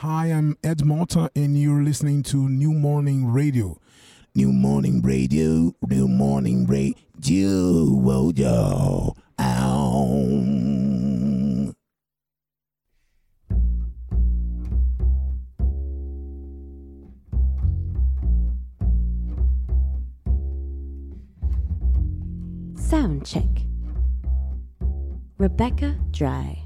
Hi, I'm Ed Malta, and you're listening to New Morning Radio. New Morning Radio, New Morning Radio, yo. Sound check. Rebecca Dry.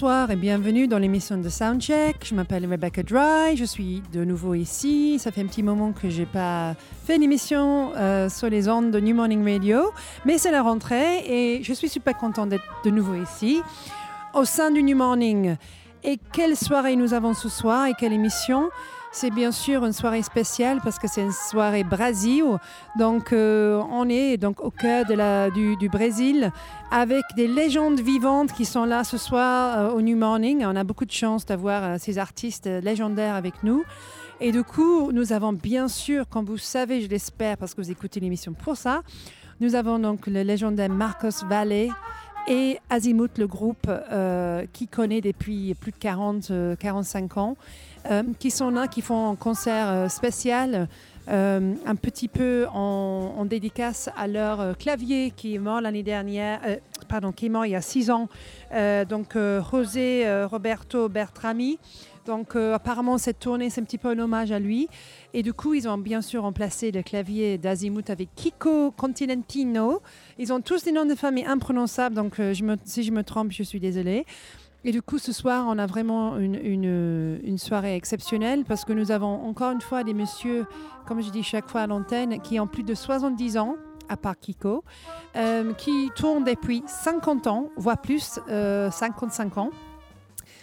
Bonsoir et bienvenue dans l'émission de Soundcheck. Je m'appelle Rebecca Dry, je suis de nouveau ici. Ça fait un petit moment que j'ai pas fait une émission euh, sur les ondes de New Morning Radio, mais c'est la rentrée et je suis super contente d'être de nouveau ici au sein du New Morning. Et quelle soirée nous avons ce soir et quelle émission? C'est bien sûr une soirée spéciale parce que c'est une soirée Brésil. Donc, euh, on est donc au cœur de la, du, Brésil avec des légendes vivantes qui sont là ce soir euh, au New Morning. On a beaucoup de chance d'avoir euh, ces artistes légendaires avec nous. Et du coup, nous avons bien sûr, comme vous savez, je l'espère parce que vous écoutez l'émission pour ça, nous avons donc le légendaire Marcos Valle et Azimuth, le groupe qui connaît depuis plus de 40, 45 ans. Euh, qui sont là, qui font un concert euh, spécial, euh, un petit peu en, dédicace à leur clavier qui est mort l'année dernière, pardon, qui est mort il y a six ans, donc José Roberto Bertrami. Donc apparemment cette tournée c'est un petit peu un hommage à lui. Et du coup ils ont bien sûr remplacé le clavier d'Azimuth avec Kiko Continentino. Ils ont tous des noms de famille imprononçables, donc si je me trompe je suis désolée. Et du coup, ce soir, on a vraiment une, soirée exceptionnelle parce que nous avons encore une fois des messieurs, comme je dis chaque fois à l'antenne, qui ont plus de 70 ans, à part Kiko, euh, qui tournent depuis 50 ans, voire plus, euh, 55 ans.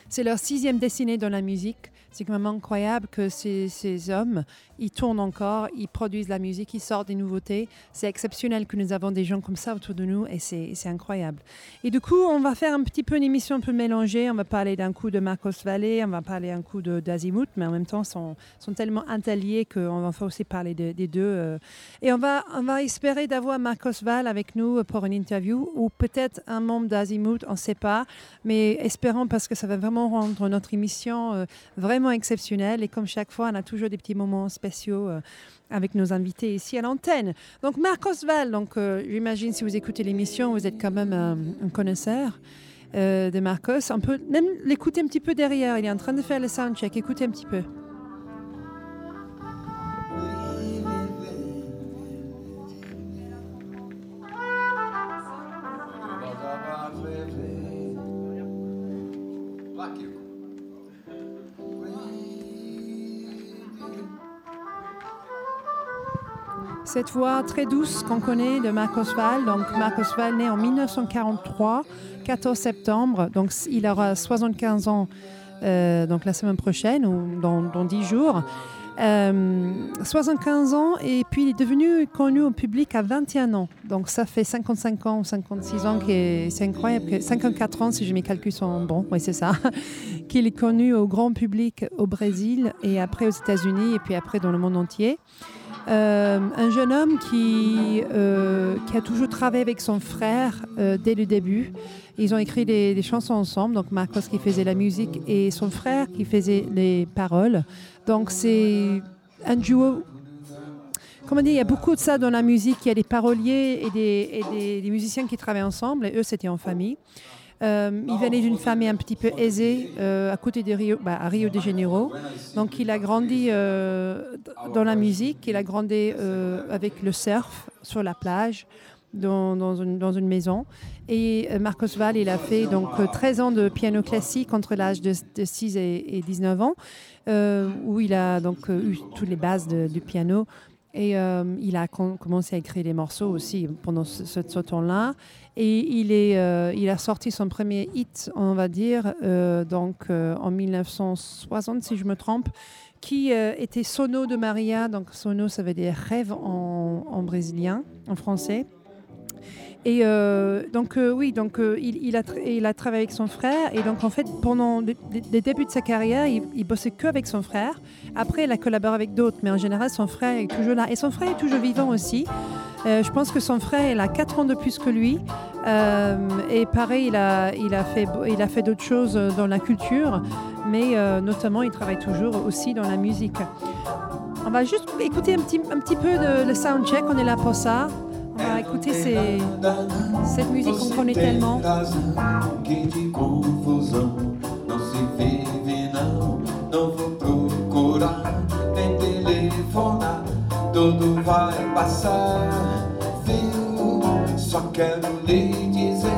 C'est leur sixième dessinée dans la musique. C'est quand même incroyable que ces, hommes, ils tournent encore, ils produisent la musique, ils sortent des nouveautés. C'est exceptionnel que nous avons des gens comme ça autour de nous et c'est incroyable. Et du coup, on va faire un petit peu une émission un peu mélangée. On va parler d'un coup de Marcos Valle, on va parler un coup d'Azimuth, mais en même temps, sont, sont tellement interliés qu'on va aussi parler de, des deux. Euh. Et on va, on va espérer d'avoir Marcos Valle avec nous pour une interview ou peut-être un membre d'Azimuth, on ne sait pas. Mais espérons parce que ça va vraiment rendre notre émission euh, vraiment exceptionnelle. Et comme chaque fois, on a toujours des petits moments spéciaux euh, avec nos invités ici à l'antenne. Donc, Marcos Val, donc, euh, j'imagine si vous écoutez l'émission, vous êtes quand même un, un connaisseur euh, de Marcos. On peut même l'écouter un petit peu derrière. Il est en train de faire le soundcheck. Écoutez un petit peu. Cette voix très douce qu'on connaît de Marcos Val. Donc Marcos Val né en 1943, 14 septembre. Donc il aura 75 ans euh, donc la semaine prochaine ou dans, dans 10 jours. Euh, 75 ans et puis il est devenu connu au public à 21 ans. Donc ça fait 55 ans ou 56 ans, c'est incroyable, 54 ans si je mes calculs sont bons, oui c'est ça, qu'il est connu au grand public au Brésil et après aux États-Unis et puis après dans le monde entier. Euh, un jeune homme qui, euh, qui a toujours travaillé avec son frère euh, dès le début. Ils ont écrit des, chansons ensemble, donc Marcos qui faisait la musique et son frère qui faisait les paroles. Donc c'est un duo. Comment dire, il y a beaucoup de ça dans la musique. Il y a des paroliers et des, des musiciens qui travaillent ensemble, et eux, c'était en famille. Euh, il venait d'une famille un petit peu aisée euh, à côté de Rio, bah, Rio de Janeiro. Donc il a grandi euh, dans la musique, il a grandi avec le surf sur la plage. dans, une, maison. Et euh, Marcos Val, il a fait donc euh, 13 ans de piano classique entre l'âge de, de 6 et, et 19 ans, euh, où il a donc euh, eu toutes les bases du piano. Et euh, il a com- commencé à écrire des morceaux aussi pendant ce, temps-là. Et euh, il a sorti son premier hit, on va dire, euh, donc en 1960, si je me trompe, qui était Sono de Maria. Donc Sono, ça veut dire rêve en brésilien, en français. Et euh, donc euh, oui, donc euh, il, a tra- il a travaillé avec son frère et donc en fait pendant le- les, débuts de sa carrière, il, il bossait que avec son frère. Après, il a collaboré avec d'autres, mais en général, son frère est toujours là et son frère est toujours vivant aussi. Je pense que son frère, il a 4 ans de plus que lui. Et pareil, il a, fait, d'autres choses dans la culture, mais notamment, il travaille toujours aussi dans la musique. On va juste écouter un petit, peu le soundcheck, on est là pour ça. On va écouter ces- cette musique qu'on connaît tellement. Que de confusão não se vive não, não vou procurar nem telefonar, tudo vai passar, viu? Só quero lhe dizer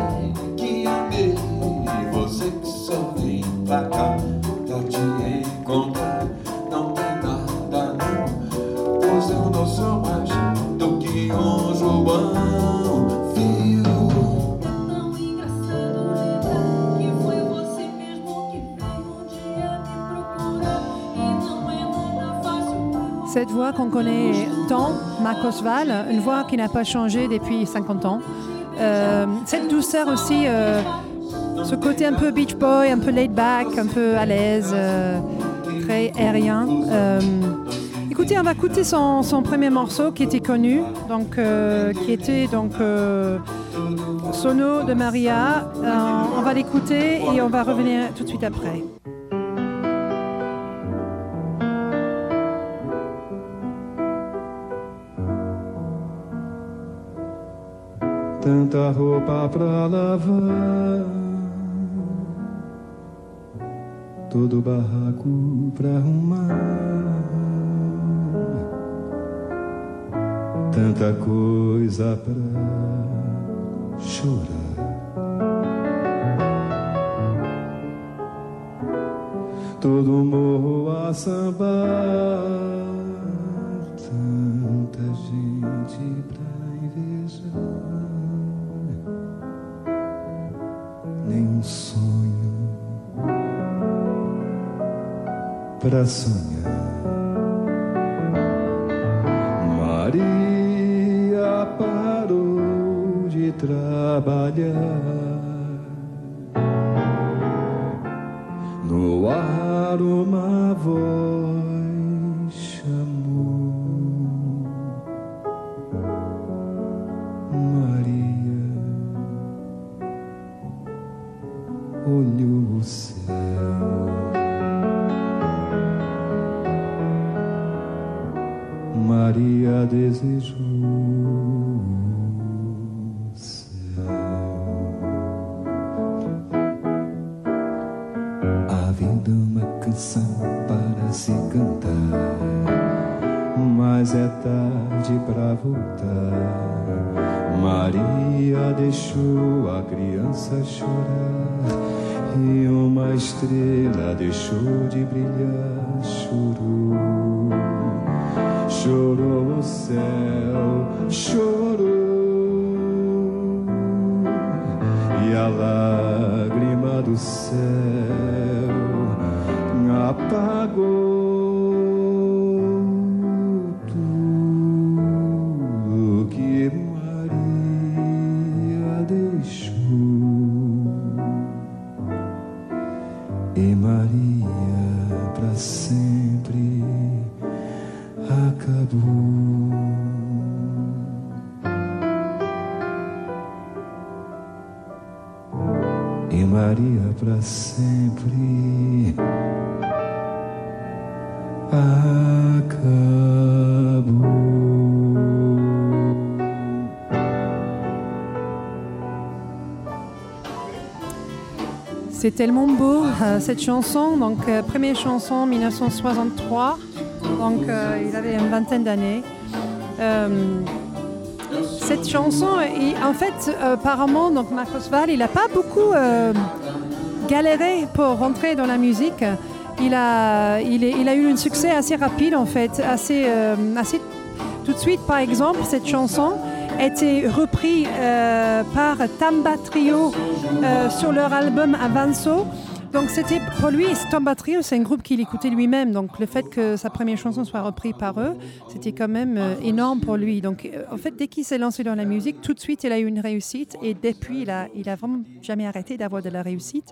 Cette voix qu'on connaît tant, Marcos Val, une voix qui n'a pas changé depuis 50 ans. Euh, cette douceur aussi, euh, ce côté un peu beach boy, un peu laid back, un peu à l'aise, euh, très aérien. Écoutez, on va écouter son, son premier morceau qui était connu, donc, qui était donc Sono de Maria. On va l'écouter et on va revenir tout de suite après. Tanta roupa pra lavar, todo barraco pra arrumar, tanta coisa pra chorar. Todo morro a sambar, tanta gente pra invejar. Um sonho para sonhar. Maria parou de trabalhar. No ar uma voz Maria desejou o céu. Vida é uma canção para se cantar, mas é tarde para voltar. Maria deixou a criança chorar e uma estrela deixou de brilhar. Chorou, chorou o céu, chorou. E a lágrima do céu apagou C'est tellement beau euh, cette chanson. Donc euh, première chanson 1963. Donc euh, il avait une vingtaine d'années. Cette chanson, et en fait, apparemment, donc Marcos Val, il n'a pas beaucoup galéré pour rentrer dans la musique. Il a, il, est- il a eu un succès assez rapide, en fait, assez, assez tout de suite. Par exemple, cette chanson a été reprise euh, par Tamba Trio euh, sur leur album Avanzo. Donc c'était pour lui, Tamba Trio, c'est un groupe qu'il écoutait lui-même. Donc le fait que sa première chanson soit reprise par eux, c'était quand même euh, énorme pour lui. Donc en fait, dès qu'il s'est lancé dans la musique, tout de suite, il a eu une réussite. Et depuis, il a, il a vraiment jamais arrêté d'avoir de la réussite.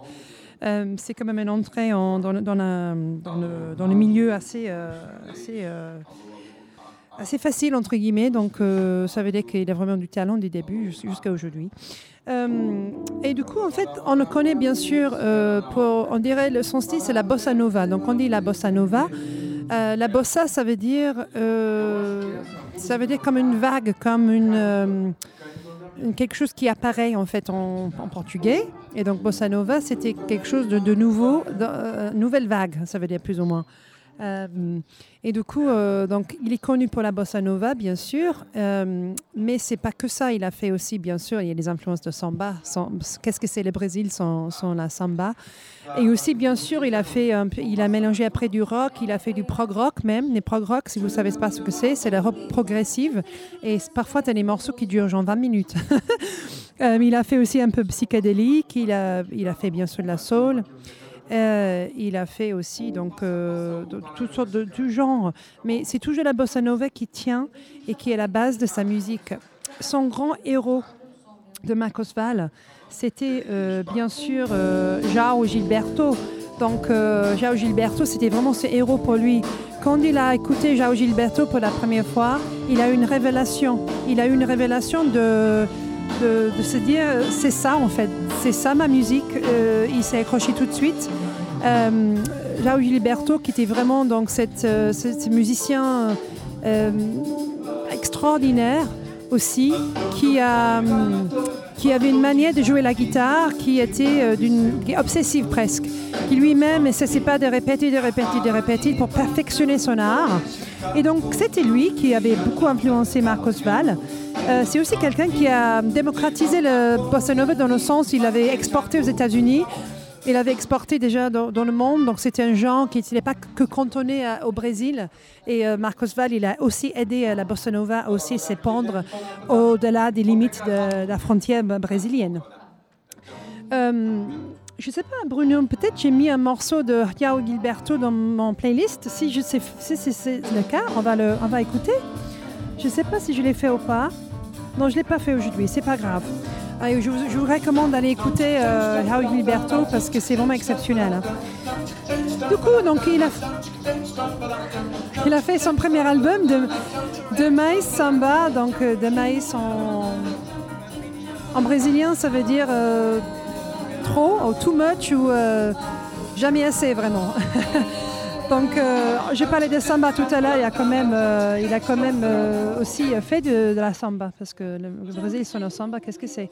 C'est quand même une entrée en- dans, le- milieu assez, assez, assez facile, entre guillemets. Donc, euh, ça veut dire qu'il a vraiment du talent du début jus- jusqu'à aujourd'hui. Euh, et du coup, en fait, on le connaît bien sûr, euh, on dirait le, son style, c'est la bossa nova. Donc, on dit la bossa nova. La bossa, ça veut dire, ça veut dire comme une vague, comme une, quelque chose qui apparaît en fait en, portugais. Et donc, bossa nova, c'était quelque chose de, nouveau, nouvelle vague, ça veut dire plus ou moins. Euh, et du coup, euh, donc, il est connu pour la bossa nova, bien sûr, euh, mais c'est pas que ça. Il a fait aussi, bien sûr, il y a des influences de samba. Qu'est-ce que c'est le Brésil sans, la samba? Et aussi, bien sûr, il a fait, il a mélangé après du rock, il a fait du prog rock même. Les prog rock, si vous savez pas ce que c'est, c'est la rock progressive. Et parfois, tu as des morceaux qui durent genre 20 minutes. Euh, il a fait aussi un peu psychédélique. Il a, il a fait bien sûr de la soul. Euh, il a fait aussi donc euh, toutes sortes de tout genre, mais c'est toujours la bossa nova qui tient et qui est la base de sa musique. Son grand héros de Marcos Val, c'était euh, bien sûr João Gilberto. Donc João Gilberto, c'était vraiment ce héros pour lui. Quand il a écouté João Gilberto pour la première fois, il a eu une révélation. Il a eu une révélation de de, se dire c'est ça en fait, c'est ça ma musique. Euh, il s'est accroché tout de suite. Euh, João Gilberto, qui était vraiment donc cette, euh, musicien euh, extraordinaire aussi, qui, a, qui avait une manière de jouer la guitare qui était euh, d'une obsessive presque, qui lui-même ne cessait pas de répéter, de répéter, de répéter pour perfectionner son art. Et donc c'était lui qui avait beaucoup influencé Marcos Val. Euh, c'est aussi quelqu'un qui a démocratisé le bossa nova dans le sens il avait exporté aux États-Unis. Il avait exporté déjà dans, le monde, donc c'était un genre qui n'était pas que cantonné au Brésil. Et euh, Marcos Val, il a aussi aidé euh, la bossa nova à aussi s'épandre au-delà des limites de, la frontière brésilienne. Euh, je sais pas, Bruno, peut-être j'ai mis un morceau de João Gilberto dans mon playlist. Si si c'est c'est le cas, on va, le, on va écouter. Je sais pas si je l'ai fait ou pas. Non, je l'ai pas fait aujourd'hui, c'est pas grave. Allez, je, vous, recommande d'aller écouter euh, João Gilberto parce que c'est vraiment exceptionnel. hein. Du coup, donc il a, il a fait son premier album de, de maïs samba, donc euh, de maïs en, en brésilien, ça veut dire euh, trop, ou too much, ou euh, jamais assez vraiment. Donc, euh, j'ai parlé de samba tout à l'heure. Il a quand même, euh, il a quand même euh, aussi fait de, la samba parce que le, Brésil sonne au samba. Qu'est-ce que c'est?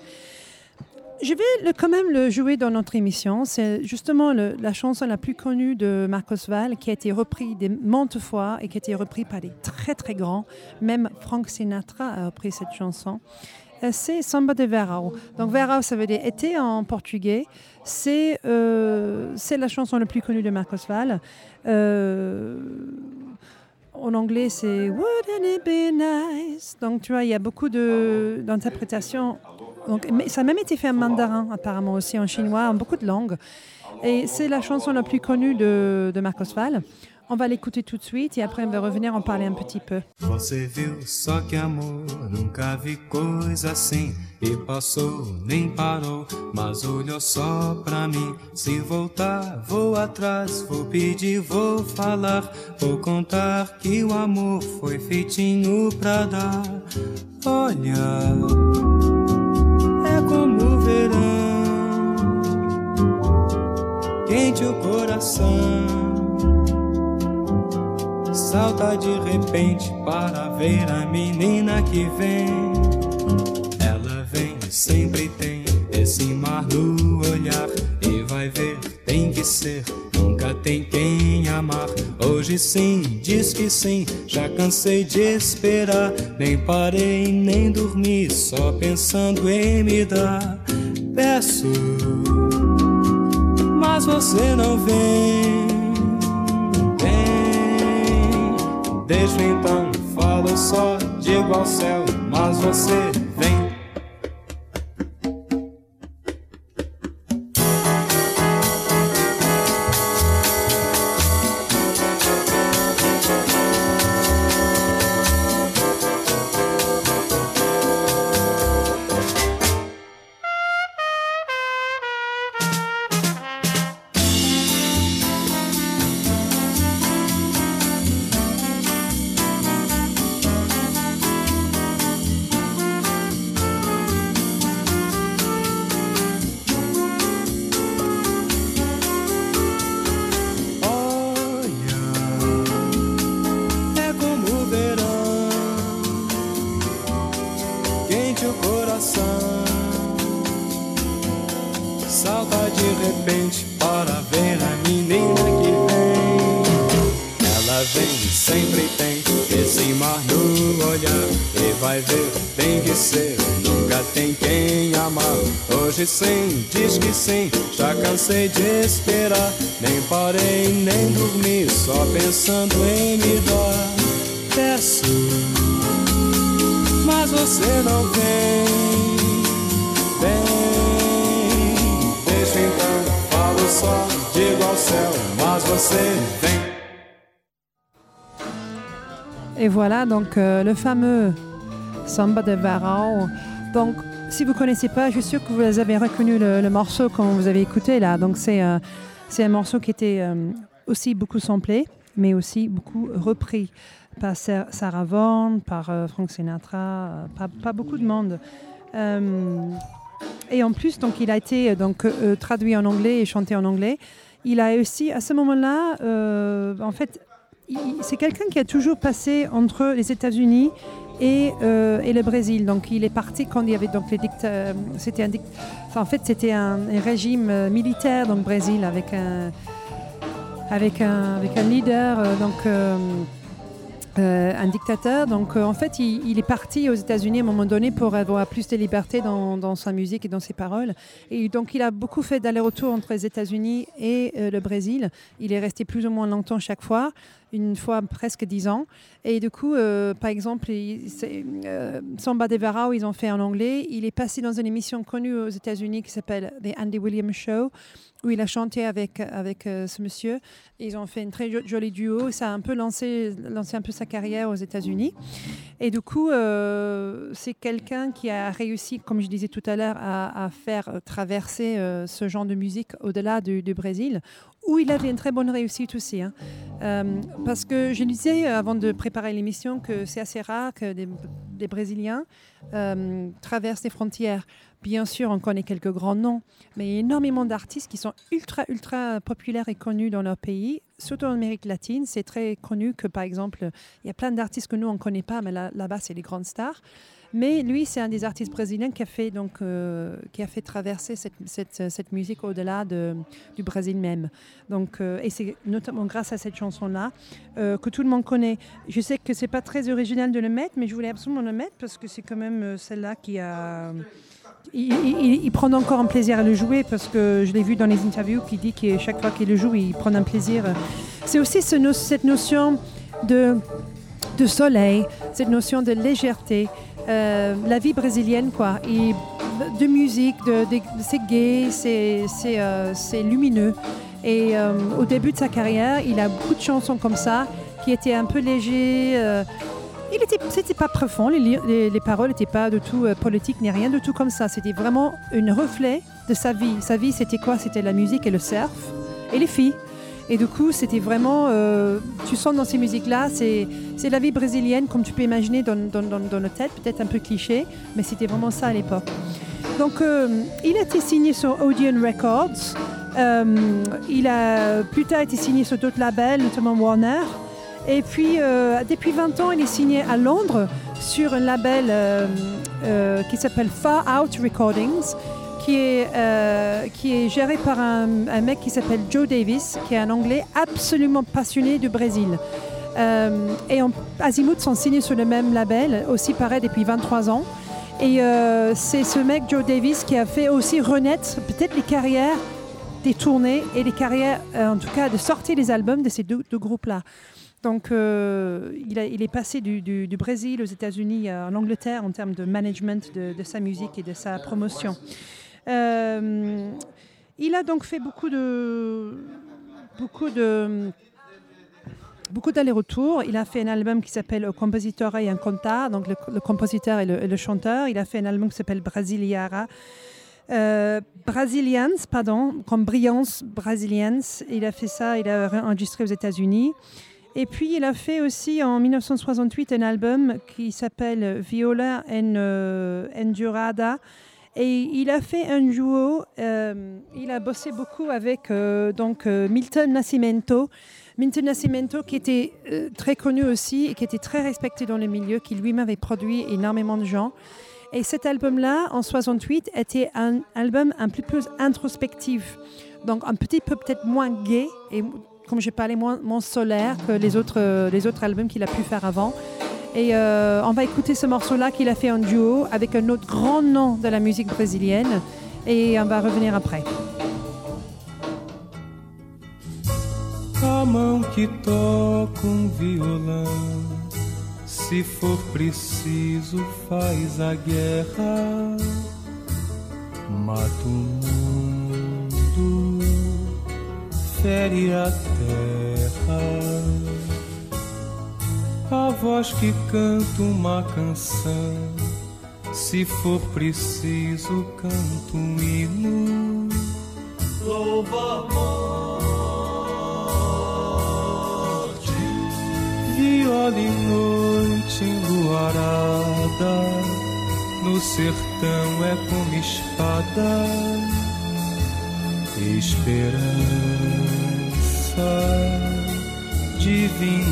Je vais quand même le jouer dans notre émission. C'est justement la chanson la plus connue de Marcos Val qui a été reprise des maintes fois et qui a été reprise par des très très grands. Même Frank Sinatra a repris cette chanson. C'est Samba de Verão. Donc Verão, ça veut dire été en portugais. C'est euh, c'est la chanson la plus connue de Marcos Val. Euh, en anglais, c'est Wouldn't it be nice? Donc, tu vois, il y a beaucoup d'interprétations. Ça a même été fait en mandarin, apparemment, aussi en chinois, en beaucoup de langues. Et c'est la chanson la plus connue de, de Marcos Val. On va l'écouter tout de suite et après, on va revenir en parler un petit peu. Você viu só que amor, nunca vi coisa assim. E passou, nem parou, mas olhou só pra mim. Se voltar, vou atrás, vou pedir, vou falar. Vou contar que o amor foi feitinho pra dar. Olha, é como o verão, quente o coração salta de repente para ver a menina que vem. Ela vem e sempre tem esse mar no olhar e vai ver, tem que ser, nunca tem quem amar. Hoje sim, diz que sim, já cansei de esperar. Nem parei, nem dormi, só pensando em me dar. Peço, mas você não vem. Desde então falo só, digo ao céu, mas você cansei de esperar, nem parei, nem dormi, só pensando em me dar. Peço, mas você não vem, vem. Deixa então, falo só, digo ao céu, mas você vem. Et voilà donc euh, le fameux Samba de Varao. Donc si vous connaissez pas, je suis sûr que vous avez reconnu le, morceau quand vous avez écouté là. Donc c'est euh, un morceau qui était euh, aussi beaucoup samplé, mais aussi beaucoup repris par Sa- Sarah Vaughan, par euh, Frank Sinatra, euh, pas, pas beaucoup de monde. Et en plus, donc, il a été donc, traduit en anglais et chanté en anglais. Il a aussi, à ce moment-là, en fait, c'est quelqu'un qui a toujours passé entre les États-Unis et, euh, et le Brésil. Donc, il est parti quand il y avait donc les dicta- C'était un, dic- enfin, en fait, c'était un, un régime euh, militaire donc Brésil avec un avec un avec un leader euh, donc. Euh, un dictateur. Donc, euh, en fait, il, est parti aux États-Unis à un moment donné pour avoir plus de liberté dans, sa musique et dans ses paroles. Et donc, il a beaucoup fait d'aller-retour entre les États-Unis et euh, le Brésil. Il est resté plus ou moins longtemps chaque fois, une fois presque dix ans. Et du coup, par exemple, Samba de Varao, ils ont fait en anglais. Il est passé dans une émission connue aux États-Unis qui s'appelle The Andy Williams Show, où il a chanté avec, avec ce monsieur. Ils ont fait une très jo- jolie duo. Ça a un peu lancé, lancé un peu sa carrière aux États-Unis. Et du coup, euh, c'est quelqu'un qui a réussi, comme je disais tout à l'heure, à, faire traverser euh, ce genre de musique au-delà du, Brésil, où il avait une très bonne réussite aussi. hein. Euh, parce que je disais avant de préparer l'émission que c'est assez rare que des, des Brésiliens traversent les frontières. Bien sûr, on connaît quelques grands noms, mais énormément d'artistes qui sont ultra, ultra populaires et connus dans leur pays, surtout en Amérique latine. C'est très connu que, par exemple, il y a plein d'artistes que nous, on ne connaît pas, mais là- là-bas, c'est les grandes stars. Mais lui, c'est un des artistes brésiliens qui a fait, donc, euh, qui a fait traverser cette, musique au-delà de- du Brésil même. Donc, euh, et c'est notamment grâce à cette chanson-là euh, que tout le monde connaît. Je sais que c'est pas très original de le mettre, mais je voulais absolument le mettre parce que c'est quand même celle-là qui a... Il, prend encore un plaisir à le jouer parce que je l'ai vu dans les interviews qui dit que chaque fois qu'il le joue, il prend un plaisir. C'est aussi cette notion de, de soleil, cette notion de légèreté, euh, la vie brésilienne, quoi. Et de musique, c'est gai, c'est, euh, lumineux. Et euh, au début de sa carrière, il a beaucoup de chansons comme ça qui étaient un peu légers. Il était, c'était pas profond, les, les paroles n'étaient pas du tout euh, politiques ni rien du tout comme ça. C'était vraiment un reflet de sa vie. Sa vie, c'était quoi? C'était la musique et le surf et les filles. Et du coup, c'était vraiment, euh, tu sens dans ces musiques-là, c'est, c'est la vie brésilienne comme tu peux imaginer dans, dans, dans, dans nos têtes, peut-être un peu cliché, mais c'était vraiment ça à l'époque. Donc, euh, il a été signé sur Odeon Records. Euh, il a plus tard été signé sur d'autres labels, notamment Warner. Et puis, euh, depuis 20 ans, il est signé à Londres sur un label euh, euh, qui s'appelle Far Out Recordings, qui est, qui est géré par un, mec qui s'appelle Joe Davis, qui est un Anglais absolument passionné du Brésil. Et on- Azimuth sont signés sur le même label, aussi pareil depuis 23 ans. Et c'est ce mec, Joe Davis, qui a fait aussi renaître peut-être les carrières des tournées et les carrières, en tout cas, de sortir les albums de ces deux groupes-là. Donc, euh, il, est passé du, Brésil aux États-Unis, euh, en Angleterre, en termes de management de, sa musique et de sa promotion. Euh, il a donc fait beaucoup de, beaucoup de, beaucoup d'allers-retours. Il a fait un album qui s'appelle O Compositor et un Contar, donc le, compositeur et le, chanteur. Il a fait un album qui s'appelle Brasiliara. Brasilians, pardon, comme Brillance Brasilians. Il a fait ça, il a enregistré aux États-Unis. Et puis, il a fait aussi en 1968 un album qui s'appelle Viola en euh. Et il a fait un duo, euh, il a bossé beaucoup avec euh, donc, euh, Milton Nascimento. Milton Nascimento qui était très connu aussi et qui était très respecté dans le milieu, qui lui-même avait produit énormément de gens. Et cet album-là, en 68, était un album un peu plus introspectif. Donc un petit peu peut-être moins gay comme j'ai parlé, moins, solaire que les autres, euh, les autres albums qu'il a pu faire avant. Et euh, on va écouter ce morceau-là qu'il a fait en duo avec un autre grand nom de la musique brésilienne. Et on va revenir après. A mão que toca um violão, se for preciso, faz a guerra, mata o mundo, fere a terra. A voz que canta uma canção, se for preciso, canta um hino. Louva a morte, viola em noite enluarada, no sertão é como espada, esperança de vingança.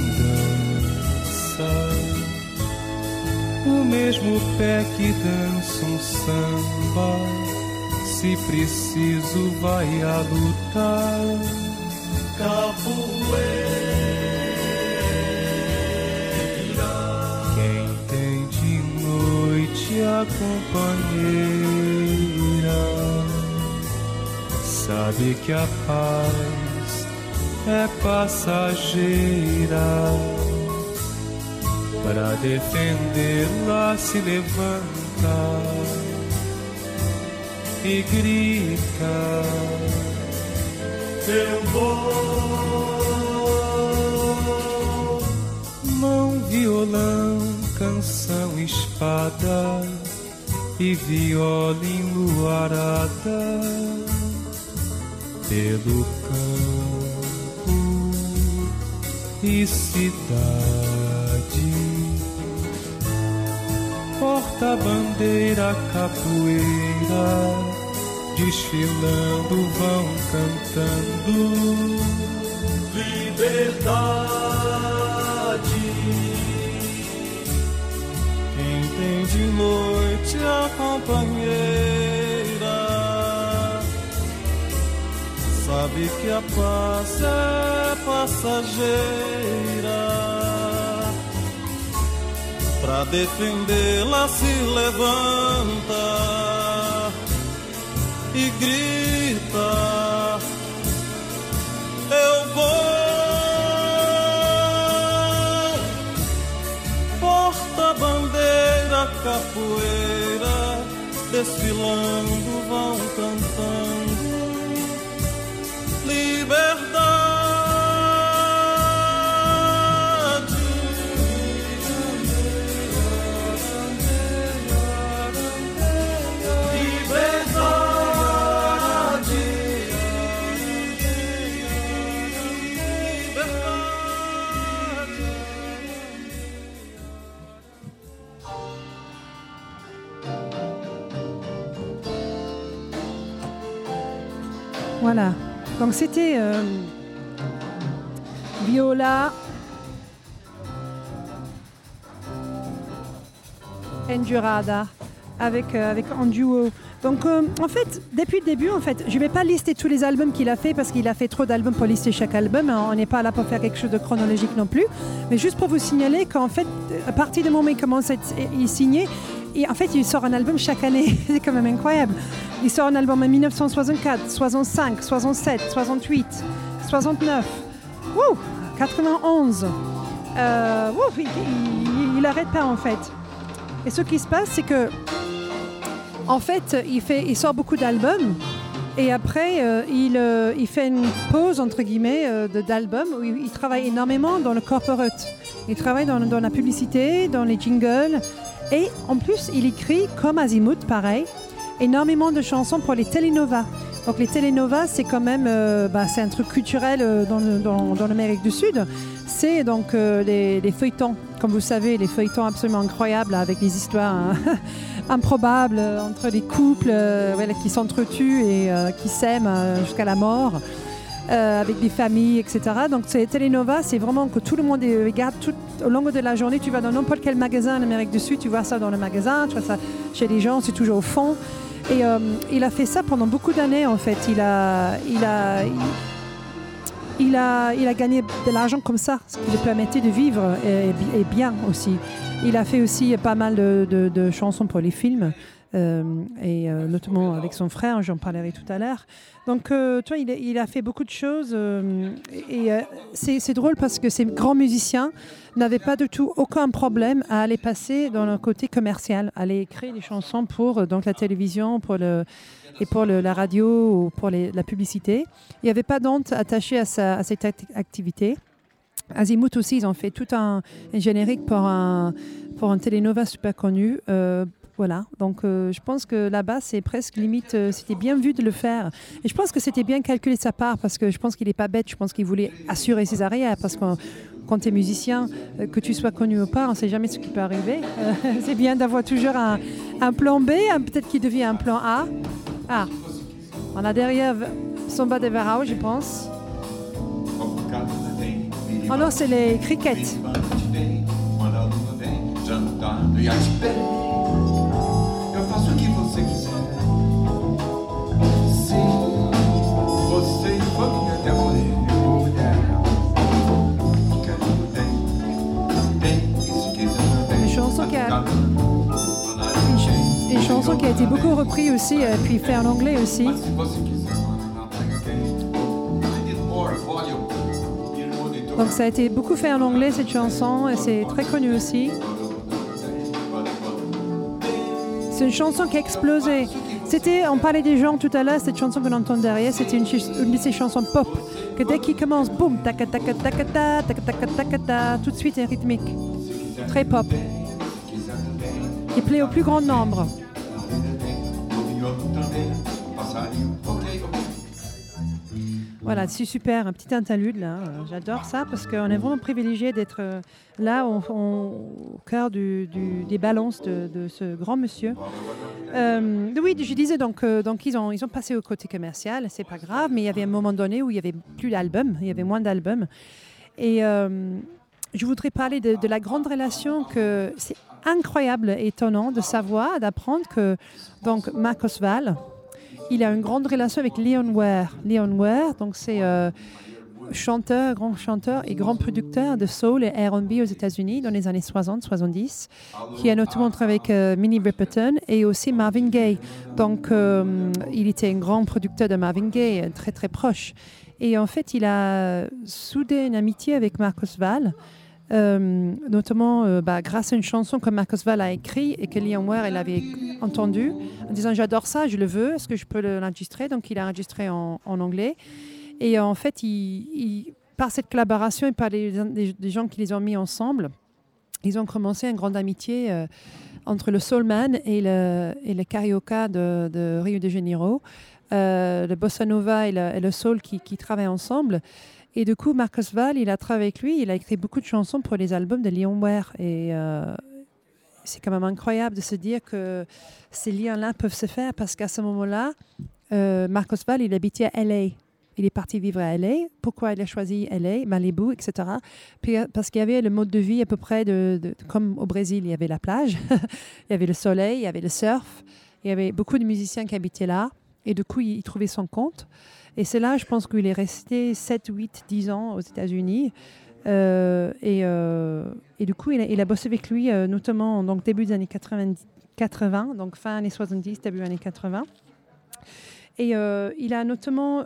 O mesmo pé que dança um samba, se preciso vai a lutar. Capoeira. Quem tem de noite a companheira, sabe que a paz é passageira. Para defendê-la se levanta e grita: Eu vou. Mão, violão, canção, espada e viola enluarada pelo e cidade. Porta-bandeira, capoeira, desfilando vão cantando. Liberdade. Quem tem de noite a sabe que a paz é passageira. Pra defendê-la se levanta e grita: Eu vou. Porta-bandeira, capoeira, desfilando vão cantando. بغداد. في بغداد. Voilà. Donc c'était euh, Viola Endurada avec, euh, avec en duo. Donc euh, en fait, depuis le début, en fait, je ne vais pas lister tous les albums qu'il a fait parce qu'il a fait trop d'albums pour lister chaque album. hein. On n'est pas là pour faire quelque chose de chronologique non plus. Mais juste pour vous signaler qu'en fait, à partir du moment où il commence à être il signé, et en fait, il sort un album chaque année. C'est quand même incroyable. Il sort un album en 1964, 65, 67, 68, 69, wouh, 91. Euh, il n'arrête pas en fait. Et ce qui se passe, c'est que en fait, il, fait, il sort beaucoup d'albums. Et après, euh, il, euh, il fait une pause, entre guillemets, euh, d'albums où il, il travaille énormément dans le corporate. Il travaille dans, dans la publicité, dans les jingles. Et en plus, il écrit, comme Azimuth, pareil, énormément de chansons pour les télénovas. Donc les télénovas, c'est quand même euh, bah, c'est un truc culturel euh, dans, dans- l'Amérique du Sud. C'est donc euh, les, les feuilletons, comme vous savez, les feuilletons absolument incroyables avec des histoires hein, improbables entre des couples qui s'entretuent et qui s'aiment jusqu'à la mort. avec des familles, etc. Donc, c'est Telenova, c'est vraiment que tout le monde regarde tout, au long de la journée. Tu vas dans n'importe quel magasin en Amérique du Sud, tu vois ça dans le magasin, tu vois ça chez les gens, c'est toujours au fond. Et euh, il a fait ça pendant beaucoup d'années, en fait. Il a, il a, il, a, il a gagné de l'argent comme ça, ce qui lui permettait de vivre et, et bien aussi. Il a fait aussi pas mal de, de- de chansons pour les films, et euh, notamment avec son frère, j'en parlerai tout à l'heure. Donc, euh, tu vois, il, a- fait beaucoup de choses. euh, et euh, c'est drôle parce que ces grands musiciens n'avaient pas du tout aucun problème à aller passer dans le côté commercial, à aller écrire des chansons pour euh, donc, la télévision pour le, et pour la radio ou pour la publicité. Il n'y avait pas d'honte attachée à, cette act- activité. Azimuth aussi, ils ont fait tout un, générique pour un, pour un télénova super connu. euh, donc euh, je pense que là-bas, c'est presque limite, euh, c'était bien vu de le faire. Et je pense que c'était bien calculé de sa part parce que je pense qu'il n'est pas bête, je pense qu'il voulait assurer ses arrières parce que quand tu es musicien, euh, que tu sois connu ou pas, on ne sait jamais ce qui peut arriver. C'est bien d'avoir toujours un, plan B, un- peut-être qu'il devient un plan A. Ah, on a derrière Samba de Verão, je pense. Non, c'est les crickets. Été beaucoup reprise aussi, et puis fait en anglais aussi. Donc ça a été beaucoup fait en anglais cette chanson, et c'est très connu aussi. C'est une chanson qui a explosé. C'était, on parlait des gens tout à l'heure, cette chanson qu'on entend derrière, c'était une, de ces chansons pop que dès qu'il commence, boum, taca taca taca ta, taca taca taca ta, tout de suite est rythmique, très pop. Qui plaît au plus grand nombre. Voilà, c'est super, un petit interlude là. Euh, J'adore ça parce qu'on est vraiment privilégié d'être euh, là au cœur du- des balances de, ce grand monsieur. Euh, oui, je disais donc, donc ils, ont, ils ont passé au côté commercial, c'est pas grave, mais il y avait un moment donné où il y avait plus d'albums, il y avait moins d'albums. Et je voudrais parler de, de la grande relation que c'est incroyable et étonnant de savoir, d'apprendre que donc Marcos Val, il a une grande relation avec Leon Ware. Leon Ware, donc c'est euh, chanteur, grand chanteur et grand producteur de soul et R&B aux États-Unis dans les années 60-70, qui a notamment travaillé avec euh, Minnie Riperton et aussi Marvin Gaye. Donc, euh, il était un grand producteur de Marvin Gaye, très très proche. Et en fait, il a soudé une amitié avec Marcos Val. Euh, notamment euh, bah, grâce à une chanson que Marcos Val a écrite et que Leon Ware avait entendue en disant j'adore ça, je le veux, est-ce que je peux le- l'enregistrer? Donc il a enregistré en, anglais. Et en fait, par cette collaboration et par les, gens qui les ont mis ensemble, ils ont commencé une grande amitié euh, entre le soulman et le, et le carioca de, Rio de Janeiro, le bossa nova et le, soul qui travaillent ensemble. Et du coup, Marcos Val, il a travaillé avec lui, il a écrit beaucoup de chansons pour les albums de Leon Ware. Et euh, c'est quand même incroyable de se dire que ces liens-là peuvent se faire parce qu'à ce moment-là, euh, Marcos Val, il habitait à LA. il est parti vivre à LA. Pourquoi il a choisi LA, Malibu, etc. Euh, parce qu'il y avait le mode de vie à peu près comme au Brésil, il y avait la plage, il y avait le soleil, il y avait le surf, il y avait beaucoup de musiciens qui habitaient là. Et du coup, il trouvait son compte. Et c'est là, je pense qu'il est resté 7, 8, 10 ans aux États-Unis. Euh, et, euh, et du coup, il a, bossé avec lui, euh, notamment donc début des années 90, 80, donc fin années 70, début années 80. Et il a notamment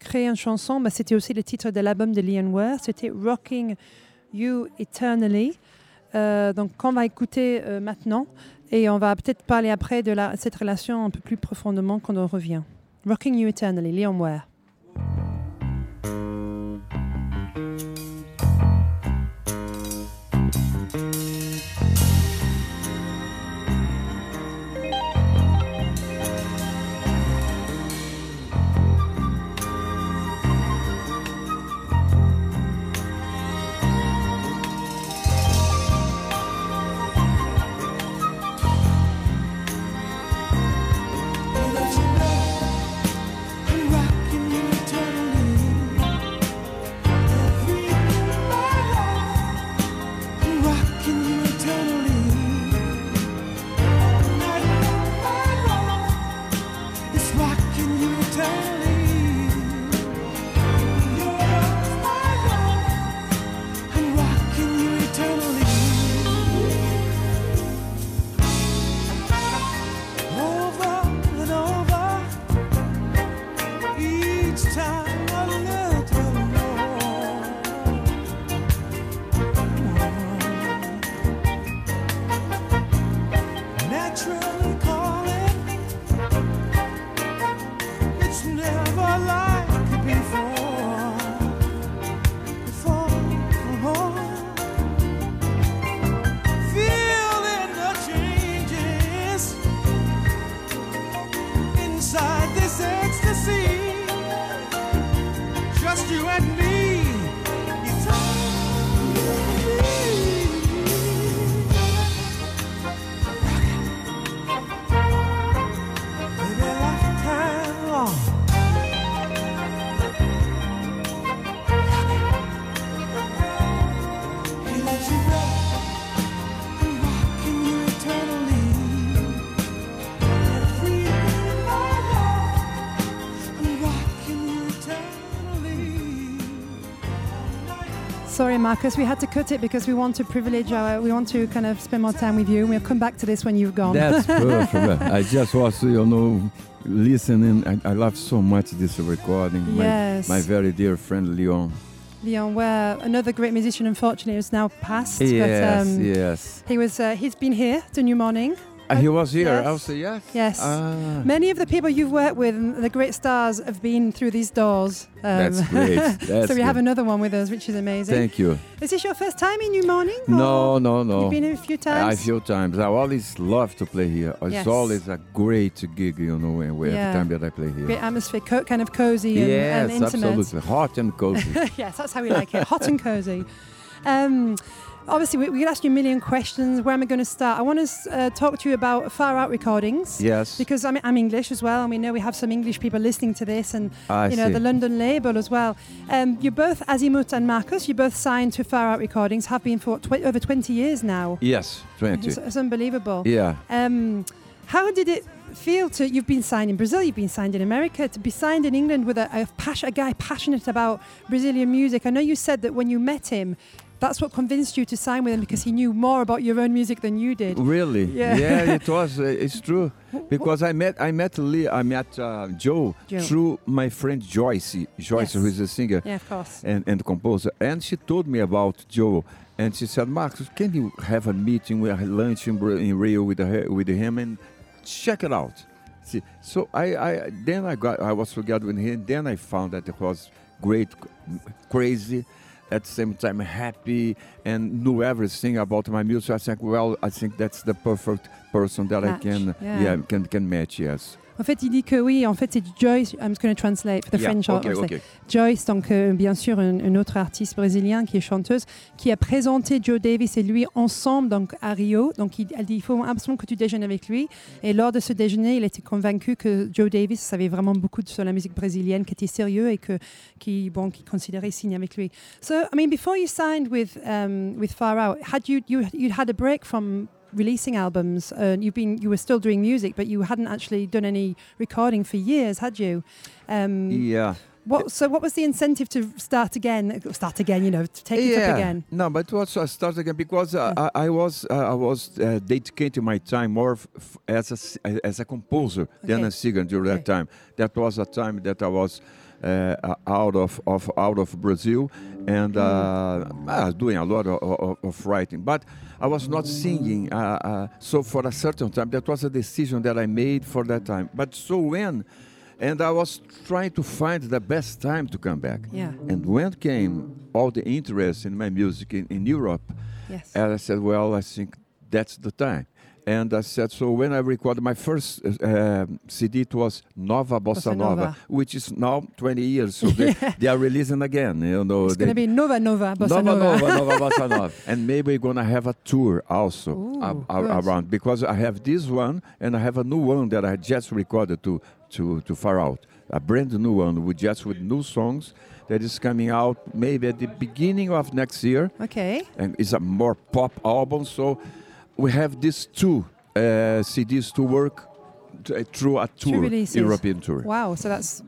créé une chanson, bah, c'était aussi le titre de l'album de Leon Ware, c'était Rocking You Eternally. Donc, qu'on va écouter maintenant, et on va peut-être parler après de cette relation un peu plus profondément quand on revient. Rocking You Eternally, Leon Ware. Marcus, we had to cut it because we want to privilege our, we want to kind of spend more time with you. We'll come back to this when you've gone. That's perfect. I just was, you know, listening. I, I love so much this recording. Yes. My, my very dear friend Leon. Leon Ware, another great musician, unfortunately, is now passed. Yes, but um, yes. he was, uh, he's been here to New Morning. He was here. yes. I say yes. Yes. Ah, Many of the people you've worked with, and the great stars, have been through these doors. Um, that's great. That's so we have another one with us, which is amazing. Thank you. Is this your first time in New Morning? No, no, no. You've been here a few times. A few times. I always love to play here. It's Yes. always a great gig, you know, every Yeah. time that I play here. Great atmosphere, co- kind of cozy and, yes, and intimate. absolutely. Hot and cozy. yes, that's how we like it. Hot and cozy. Um, obviously, we, we could ask you a million questions. Where am I going to start? I want to uh, talk to you about Far Out Recordings. yes. Because I'm, I'm English as well, and we know we have some English people listening to this, and I you know see. the London label as well. Um, you're both Azimut and Marcus. You're both signed to Far Out Recordings. Have been for tw- over 20 years now. yes, 20. It's, it's unbelievable. Yeah. Um, how did it feel to? You've been signed in Brazil, you've been signed in America, to be signed in England with a, a, passion, a guy passionate about Brazilian music. I know you said that when you met him, that's what convinced you to sign with him because he knew more about your own music than you did. Really? Yeah. it was. Uh, it's true because I met I met Lee, I met uh, Joe, Joe. through my friend Joyce. Joyce, Yes. who is a singer Yeah, of course. and, and composer, and she told me about Joe. And she said, Marcus, can you have a meeting, with lunch in, in Rio with, her, with him and check it out? See, so I, I then I got I was together with him. Then I found that it was great, crazy, at the same time happy, and knew everything about my music. I think, well, I think that's the perfect person that Match, I can yeah. yeah can can match. Yes. En fait, il dit que oui, en fait, c'est Joyce. I'm just going to translate for the Yeah, French. okay, obviously. okay. Joyce, donc euh, bien sûr une, une autre artiste brésilienne qui est chanteuse, qui a présenté Joe Davis et lui ensemble donc à Rio. Donc il, elle dit il faut absolument que tu déjeunes avec lui. Et lors de ce déjeuner, il était convaincu que Joe Davis savait vraiment beaucoup sur la musique brésilienne, qui était sérieux et que qui bon qui considérait signer avec lui. So I mean, before you signed with um, with Far Out, had you you you had a break from releasing albums uh, you've been you were still doing music but you hadn't actually done any recording for years had you um, Yeah. what, so what was the incentive to start again? Start again, you know, to take it up again. No, but what I started again because uh, I, I was uh, I was uh, dedicating my time more as a as a composer than a singer during Okay. that time. That was a time that I was uh, uh, out of, of out of Brazil and uh, I was doing a lot of, of, of writing, but I was not singing. Uh, uh, so for a certain time, that was a decision that I made for that time. But so when. And I was trying to find the best time to come back. Yeah. And when came all the interest in my music in, in Europe, Yes. and I said, well, I think that's the time. And I said, so when I recorded my first uh, um CD, it was Nova Bossa, Bossa Nova, Nova. which is now 20 years. So they, they are releasing again. You know, it's going to be Nova Nova Bossa Nova, Nova. Nova, Nova Bossa Nova. And maybe we're going to have a tour also Ooh, ab- around because I have this one and I have a new one that I just recorded to, to, to Far Out. A brand new one with just with new songs that is coming out maybe at the beginning of next year Okay. and it's a more pop album. So we have these two uh, CDs to work uh, through a tour. European tour. Wow. So that's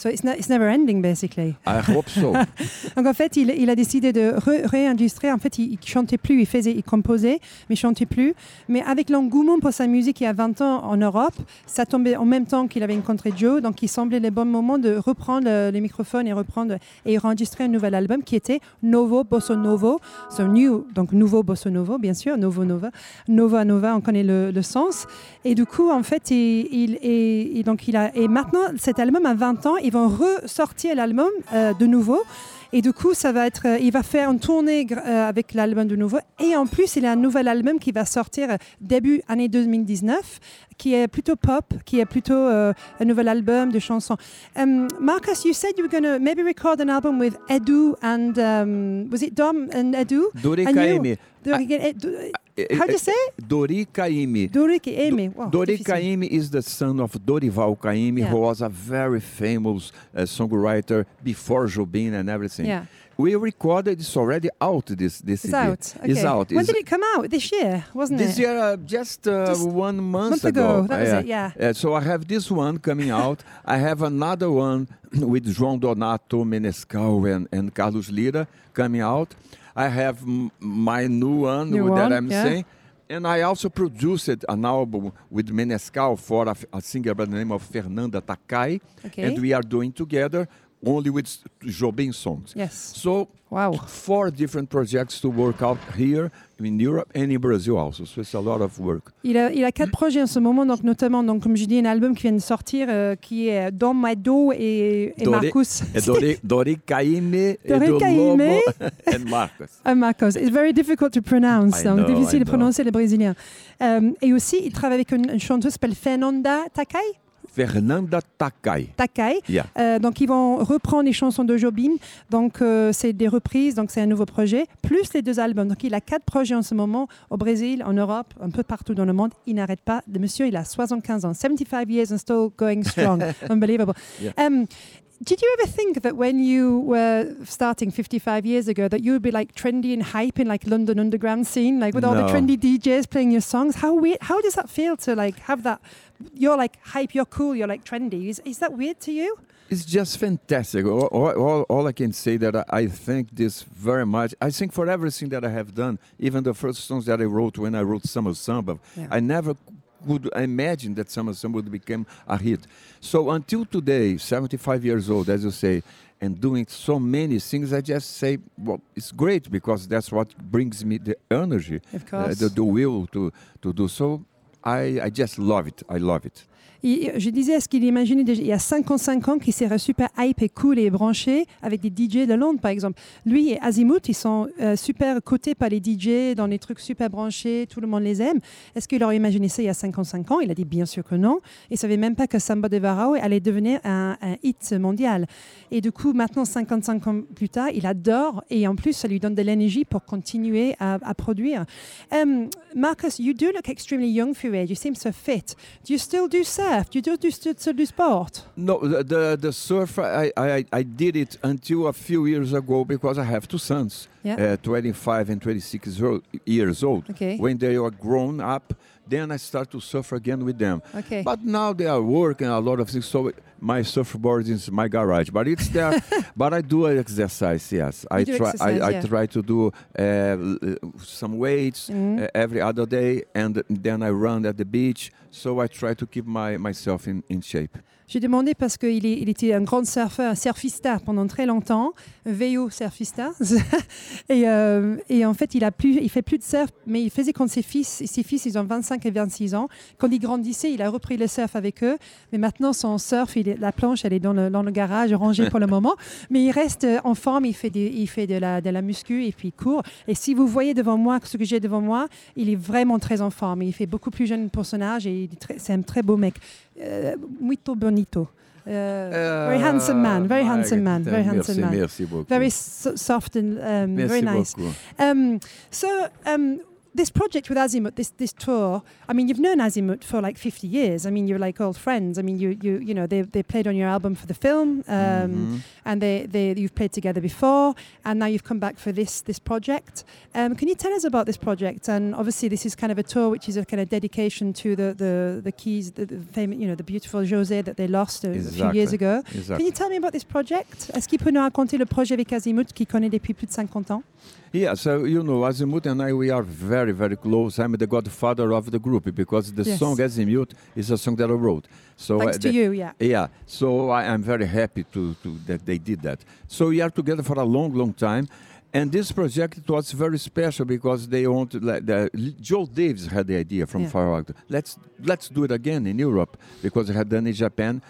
so it's ne- it's never ending basically. I hope so. Donc en fait, il, il a décidé de re- réenregistrer. En fait, il, il chantait plus, il faisait, il composait, mais il chantait plus. Mais avec l'engouement pour sa musique il y a 20 ans en Europe, ça tombait en même temps qu'il avait rencontré Joe. Donc il semblait le bon moment de reprendre euh, les microphones et reprendre et enregistrer un nouvel album qui était Novo Bosso Novo. So new, donc nouveau Bosso Novo, bien sûr, Novo Nova, Nova Nova, on connaît le, le sens. Et du coup, en fait, il, il- et, et donc il a et maintenant cet album a 20 ans, ils vont ressortir l'album euh, de nouveau. Et du coup, ça va être, euh, il va faire une tournée euh, avec l'album de nouveau. Et en plus, il y a un nouvel album qui va sortir début année 2019, qui est plutôt pop, qui est plutôt euh, un nouvel album de chansons. Um, Marcus, you said you were going to maybe record an album with Edu and um, was it Dom and Edu? Dori you- Caymmi. Dori- Edu- Eh, How do you eh, say? Dori Caymmi. Dori Amy. Wow, Dori. Caymmi is the son of Dorival Caymmi, Yeah. who was a very famous uh, songwriter before Jobim and everything. Yeah. We recorded. It's already out. This this It's CD. out. Okay. It's out. When It's- did it come out? This year, wasn't this it? This year, uh, just, uh, Just one month, month ago, that was it, yeah. Uh, so I have this one coming out. I have another one with João Donato Menescal and, and Carlos Lira coming out. I have m- my new one New that one, I'm yeah. saying. And I also produced an album with Menescal for a, a singer by the name of Fernanda Takai. Okay. And we are doing together only with Jobim songs. Yes. So Wow. four different projects to work out here in Europe and in Brazil also. So it's a lot of work. Il a, il a quatre projets en ce moment, donc notamment, donc, comme je dis, un album qui vient de sortir euh, qui est Dom Mado et, et Dori- Marcus. É Dori, Dori Caymmi e Dori do Caymmi. Lobo and Marcus. Marcos. It's very difficult to pronounce, I donc know, difficile I de know. prononcer les Brésiliens. Euh, et aussi, il travaille avec une, une chanteuse qui s'appelle Fernanda Takai. Fernanda Takai. Takai. Yeah. Euh, donc, ils vont reprendre les chansons de Jobim. Donc, euh, c'est des reprises, donc c'est un nouveau projet, plus les deux albums. Donc, il a quatre projets en ce moment au Brésil, en Europe, un peu partout dans le monde. Il n'arrête pas. Le monsieur, il a 75 ans, 75 years and still going strong. Unbelievable. Yeah. Um, did you ever think that when you were starting 55 years ago that you would be like trendy and hype in like London underground scene, like with all the trendy DJs playing your songs? How weird? How does that feel to like have that? You're like hype, you're cool, you're like trendy. Is, is that weird to you? It's just fantastic. All, all, all, I can say that I, thank this very much. I think for everything that I have done, even the first songs that I wrote when I wrote Summer Samba, Yeah. I never would imagine that Summer Samba would become a hit. So until today, 75 years old, as you say, and doing so many things, I just say, well, it's great because that's what brings me the energy, Of uh, the, the will to, to do so. I, I just love it. I love it. Je disais, est-ce qu'il imaginait déjà, il y a 55 ans qu'il serait super hype et cool et branché avec des DJ de Londres, par exemple. Lui et Azimuth, ils sont euh, super cotés par les DJ dans des trucs super branchés, tout le monde les aime. Est-ce qu'il aurait imaginé ça il y a 55 ans? Il a dit bien sûr que non. Il savait même pas que Samba de Varao allait devenir un, hit mondial. Et du coup, maintenant, 55 ans plus tard, il adore et en plus, ça lui donne de l'énergie pour continuer à, produire. Um, Marcus, you do look extremely young for your age. You seem so fit. Do you still do? Do you do, still still do sport? No, the the, the surf I, I I did it until a few years ago because I have two sons, Yeah. uh, 25 and 26 years old- Okay. When they are grown up, then I start to surf again with them. Okay. But now they are working a lot of things, so my surfboard is in my garage, but it's there. but I do exercise. Yes, I do try. exercise, I, I try to do uh, some weights Mhm. uh, every other day, and then I run at the beach. So I try to keep my myself in, in shape. J'ai demandé parce qu'il il était un grand surfeur, un surfista pendant très longtemps, un VO surfista. et, euh, et en fait, il a plus, il fait plus de surf, mais il faisait quand ses fils, ses fils, ils ont 25 et 26 ans. Quand ils grandissaient, il a repris le surf avec eux. Mais maintenant, son surf, il est- la planche, elle est dans le, dans le garage, rangée pour le moment. Mais il reste euh, en forme, il fait, des, il fait de, la, de la muscu et puis il court. Et si vous voyez devant moi ce que j'ai devant moi, il est vraiment très en forme. Il fait beaucoup plus jeune pour son âge et c'est un très beau mec. Euh, muito bonito. Euh, very handsome man, very handsome man, very merci, handsome man. Merci beaucoup. Very so- soft and um, very nice. Um, so, um, this project with Azimut, this this tour. I mean, you've known Azimut for like 50 years. I mean, you're like old friends. I mean, you you you know they they played on your album for the film, um, Mhm. and they they you've played together before, and now you've come back for this this project. Um, can you tell us about this project? And obviously, this is kind of a tour which is a kind of dedication to the the the keys, the, the famous, you know, the beautiful José that they lost a, a few years ago. Exactly. Can you tell me about this project? Est-ce qu'il peut nous raconter le projet avec Azimuth qui connaît depuis plus de 50 ans? Yeah, so you know, Azimuth and I, we are very, very close. I'm the godfather of the group because the Yes. song Azimuth is a song that I wrote. So Thanks uh, to the- you, yeah. Yeah, so I, I'm very happy to, to that they did that. So we are together for a long, long time, and this project was very special because they wanted. Like, the, Joe Davis had the idea from Yeah. Far Out. Let's let's do it again in Europe because they had done in Japan.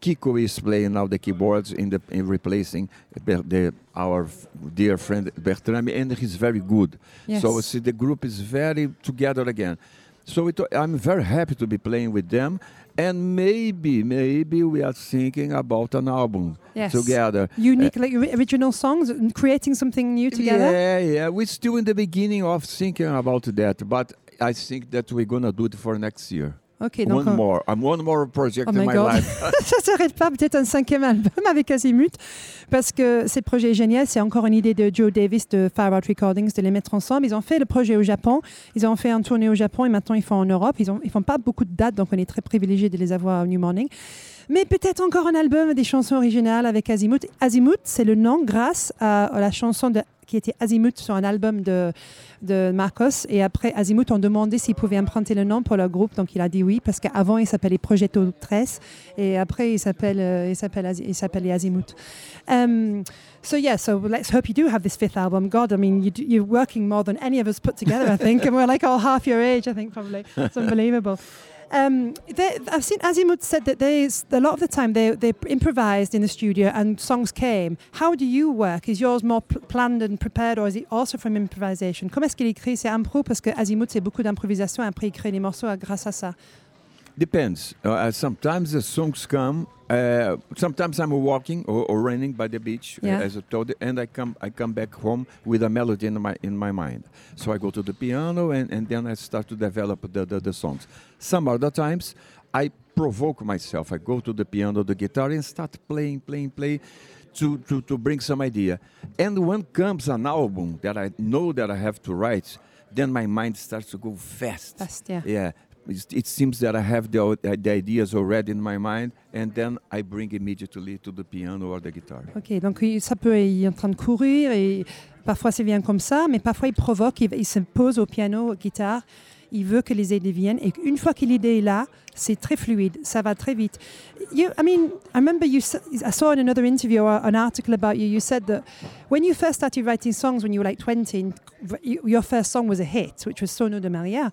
Kiko is playing now the keyboards in the in replacing the, our dear friend Bertrami, and he's very good. Yes. So see, the group is very together again. So it, I'm very happy to be playing with them, and maybe, maybe we are thinking about an album Yes. together. Unique, uh, like original songs, and creating something new together. Yeah, yeah. We're still in the beginning of thinking about that, but I think that we're gonna do it for next year. Ok, donc one on- more. I'm one more project Oh in my God. life. ça s'arrête pas, peut-être un cinquième album avec Azimuth, parce que ce projet est génial. C'est encore une idée de Joe Davis de Fire Out Recordings de les mettre ensemble. Ils ont fait le projet au Japon, ils ont fait un tournée au Japon et maintenant ils font en Europe. Ils ne ils font pas beaucoup de dates, donc on est très privilégié de les avoir au New Morning. Mais peut-être encore un album des chansons originales avec Azimuth. Azimuth, c'est le nom grâce à la chanson de, qui était Azimuth sur un album de, de Marcos. Et après, Azimuth ont demandé s'ils pouvaient emprunter le nom pour leur groupe. Donc il a dit oui, parce qu'avant il s'appelait Progetto 13 et après il s'appelle euh, il s'appelle il s'appelait Azimuth. Um, so yeah, so let's hope you do have this fifth album. God, I mean, you, you're working more than any of us put together, I think, and we're like all half your age, I think, probably. It's unbelievable. Um, they, I've seen Azimuth said that there's a lot of the time they they improvised in the studio and songs came. How do you work? Is yours more pl- planned and prepared, or is it also from improvisation? Comment est-ce qu'il écrit C'est impro parce que Azimuth c'est beaucoup d'improvisation. Après il crée les morceaux grâce à ça. Depends. Uh, uh, sometimes the songs come. Uh, sometimes I'm walking or, or running by the beach, uh, Yeah. as I told you, and I come I come back home with a melody in my in my mind. So I go to the piano and, and then I start to develop the, the, the songs. Some other times I provoke myself. I go to the piano, the guitar, and start playing, playing, playing. To, to, to bring some idea. And when comes an album that I know that I have to write, then my mind starts to go fast. Fast, yeah. Yeah, it, seems that I have the, uh, the ideas already in my mind, and then I bring immediately to the piano or the guitar. Ok, donc ça peut, il est en train de courir et parfois c'est bien comme ça, mais parfois il provoque, il, il se pose au piano, guitare, il veut que les idées viennent et une fois que l'idée est là, c'est très fluide, ça va très vite. You, I mean, I remember you. I saw in another interview or an article about you. You said that when you first started writing songs when you were like 20, your first song was a hit, which was Sono de Maria.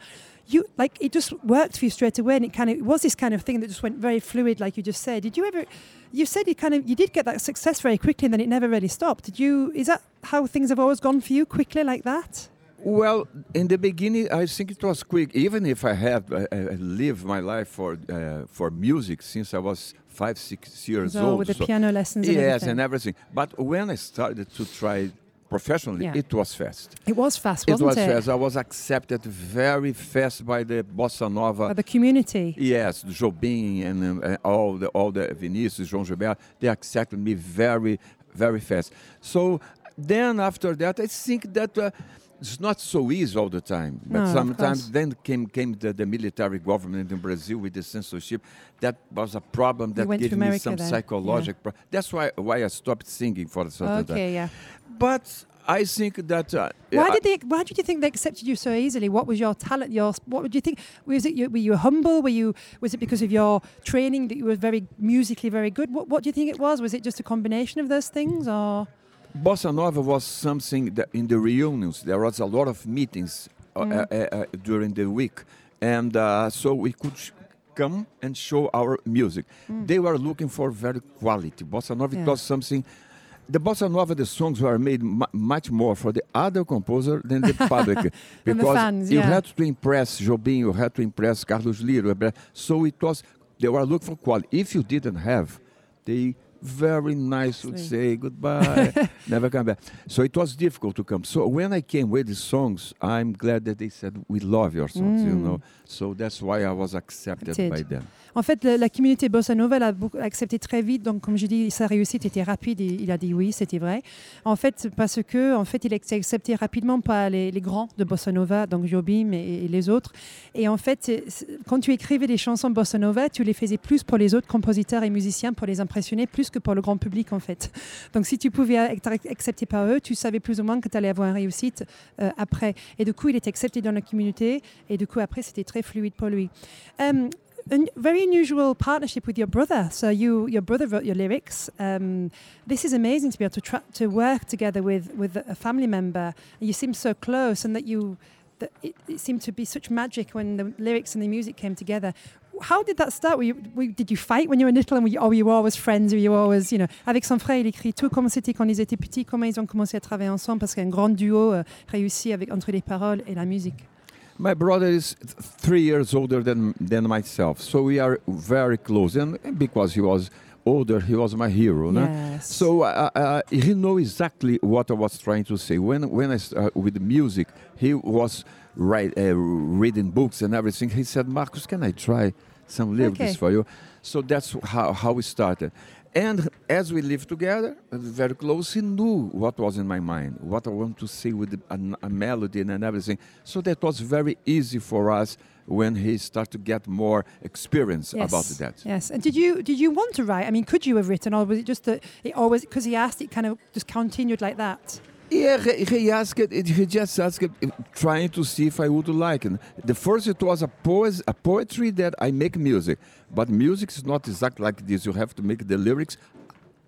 You like it just worked for you straight away, and it kind of it was this kind of thing that just went very fluid, like you just said. Did you ever? You said you kind of you did get that success very quickly, and then it never really stopped. Did you? Is that how things have always gone for you, quickly like that? Well, in the beginning, I think it was quick. Even if I have uh, uh, lived my life for uh, for music since I was five, six years So old. with the so- piano lessons and yes, everything. and everything. But when I started to try professionally, Yeah. it was fast. It was fast, It wasn't was it? was fast. I was accepted very fast by the bossa nova. By the community. Yes, Jobim and, and all the all the Vinicius, João Gilberto, they accepted me very, very fast. So then after that, I think that uh, it's not so easy all the time. But No, sometimes then came came the, the military government in Brazil with the censorship. That was a problem that gave me some then, psychological. Pro- That's why why I stopped singing for a certain time. Okay, yeah. But I think that uh, Why did they? Why did you think they accepted you so easily? What was your talent? Your what would you think? Was it you, were you humble? Were you was it because of your training that you were very musically very good? What What do you think it was? Was it just a combination of those things, or Bossa Nova was something that in the reunions there was a lot of meetings uh, Mm. uh, uh, uh, during the week, and uh, so we could come and show our music. They were looking for very quality. Bossa Nova Mm. Yeah. was something. The bossa nova, the songs were made mu much more for the other composer than the public, the because fans, you yeah. had to impress Jobim, you had to impress Carlos Liro. So it was they were looking for quality. If you didn't have, they very nice would say goodbye, never come back. So it was difficult to come. So when I came with the songs, I'm glad that they said we love your songs, you Mm. know. So that's why I was accepted Did. by them. En fait, la, la communauté bossa nova l'a accepté très vite. Donc, comme je dis, sa réussite était rapide et il a dit oui, c'était vrai. En fait, parce que, en fait, il a été accepté rapidement par les, les grands de bossa nova, donc Jobim et, et les autres. Et en fait, quand tu écrivais des chansons bossa nova, tu les faisais plus pour les autres compositeurs et musiciens pour les impressionner, plus que pour le grand public, en fait. Donc, si tu pouvais être accepté par eux, tu savais plus ou moins que tu allais avoir une réussite euh, après. Et du coup, il était accepté dans la communauté. Et du coup, après, c'était très fluide pour lui. Um, a very unusual partnership with your brother. So you, your brother wrote your lyrics. Um, this is amazing to be able to tra- to work together with with a family member. You seem so close, and that you that it, it seemed to be such magic when the lyrics and the music came together. How did that start? Were you, were, did you fight when you were little, and were you, or were you always friends? Were you always, you know, avec son frère, il écrit tout comment c'était quand ils étaient petits, comment ils ont commencé à travailler ensemble, parce qu'un grand duo euh, réussi avec entre les paroles et la musique. My brother is three years older than than myself, so we are very close. And because he was older, he was my hero. no? Yes. So uh, uh, he knew exactly what I was trying to say. When when I start with music, he was write, uh, reading books and everything. He said, "Marcus, can I try some lyrics Okay. for you?" So that's how how we started. And as we lived together, very close, he knew what was in my mind, what I want to say with a, a melody and everything. So that was very easy for us when he started to get more experience about that. Yes. And did you did you want to write? I mean, could you have written, or was it just that it always because he asked, it kind of just continued like that? Yeah, he, he asked. He just asked, trying to see if I would like it. The first it was a poes, a poetry that I make music, but music is not exactly like this. You have to make the lyrics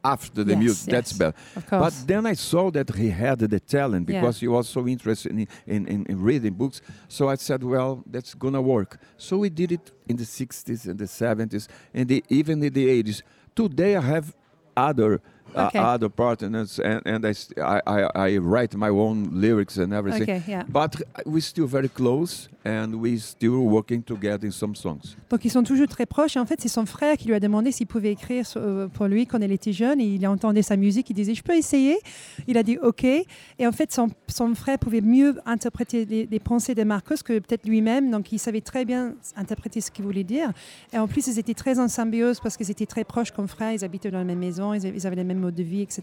after the Yes, music. That's yes, better. Of But then I saw that he had the talent Yeah. because he was so interested in, in, in, in reading books. So I said, well, that's gonna work. So we did it in the 60s and the 70s and the, even in the 80s. Today I have other uh, Okay. other partners and, and I, st- I, I, I write my own lyrics and everything. Okay, yeah. But we're still very close and we still working together in some songs. Donc ils sont toujours très proches. Et en fait, c'est son frère qui lui a demandé s'il pouvait écrire euh, pour lui quand elle était jeune. Et il entendait sa musique. Il disait Je peux essayer? Il a dit OK. Et en fait, son, son frère pouvait mieux interpréter les, les pensées de Marcos que peut-être lui-même. Donc il savait très bien interpréter ce qu'il voulait dire. Et en plus, ils étaient très en symbiose parce qu'ils étaient très proches comme frères. Ils habitaient dans la même maison. Ils, ils avaient les mêmes modes de vie, etc.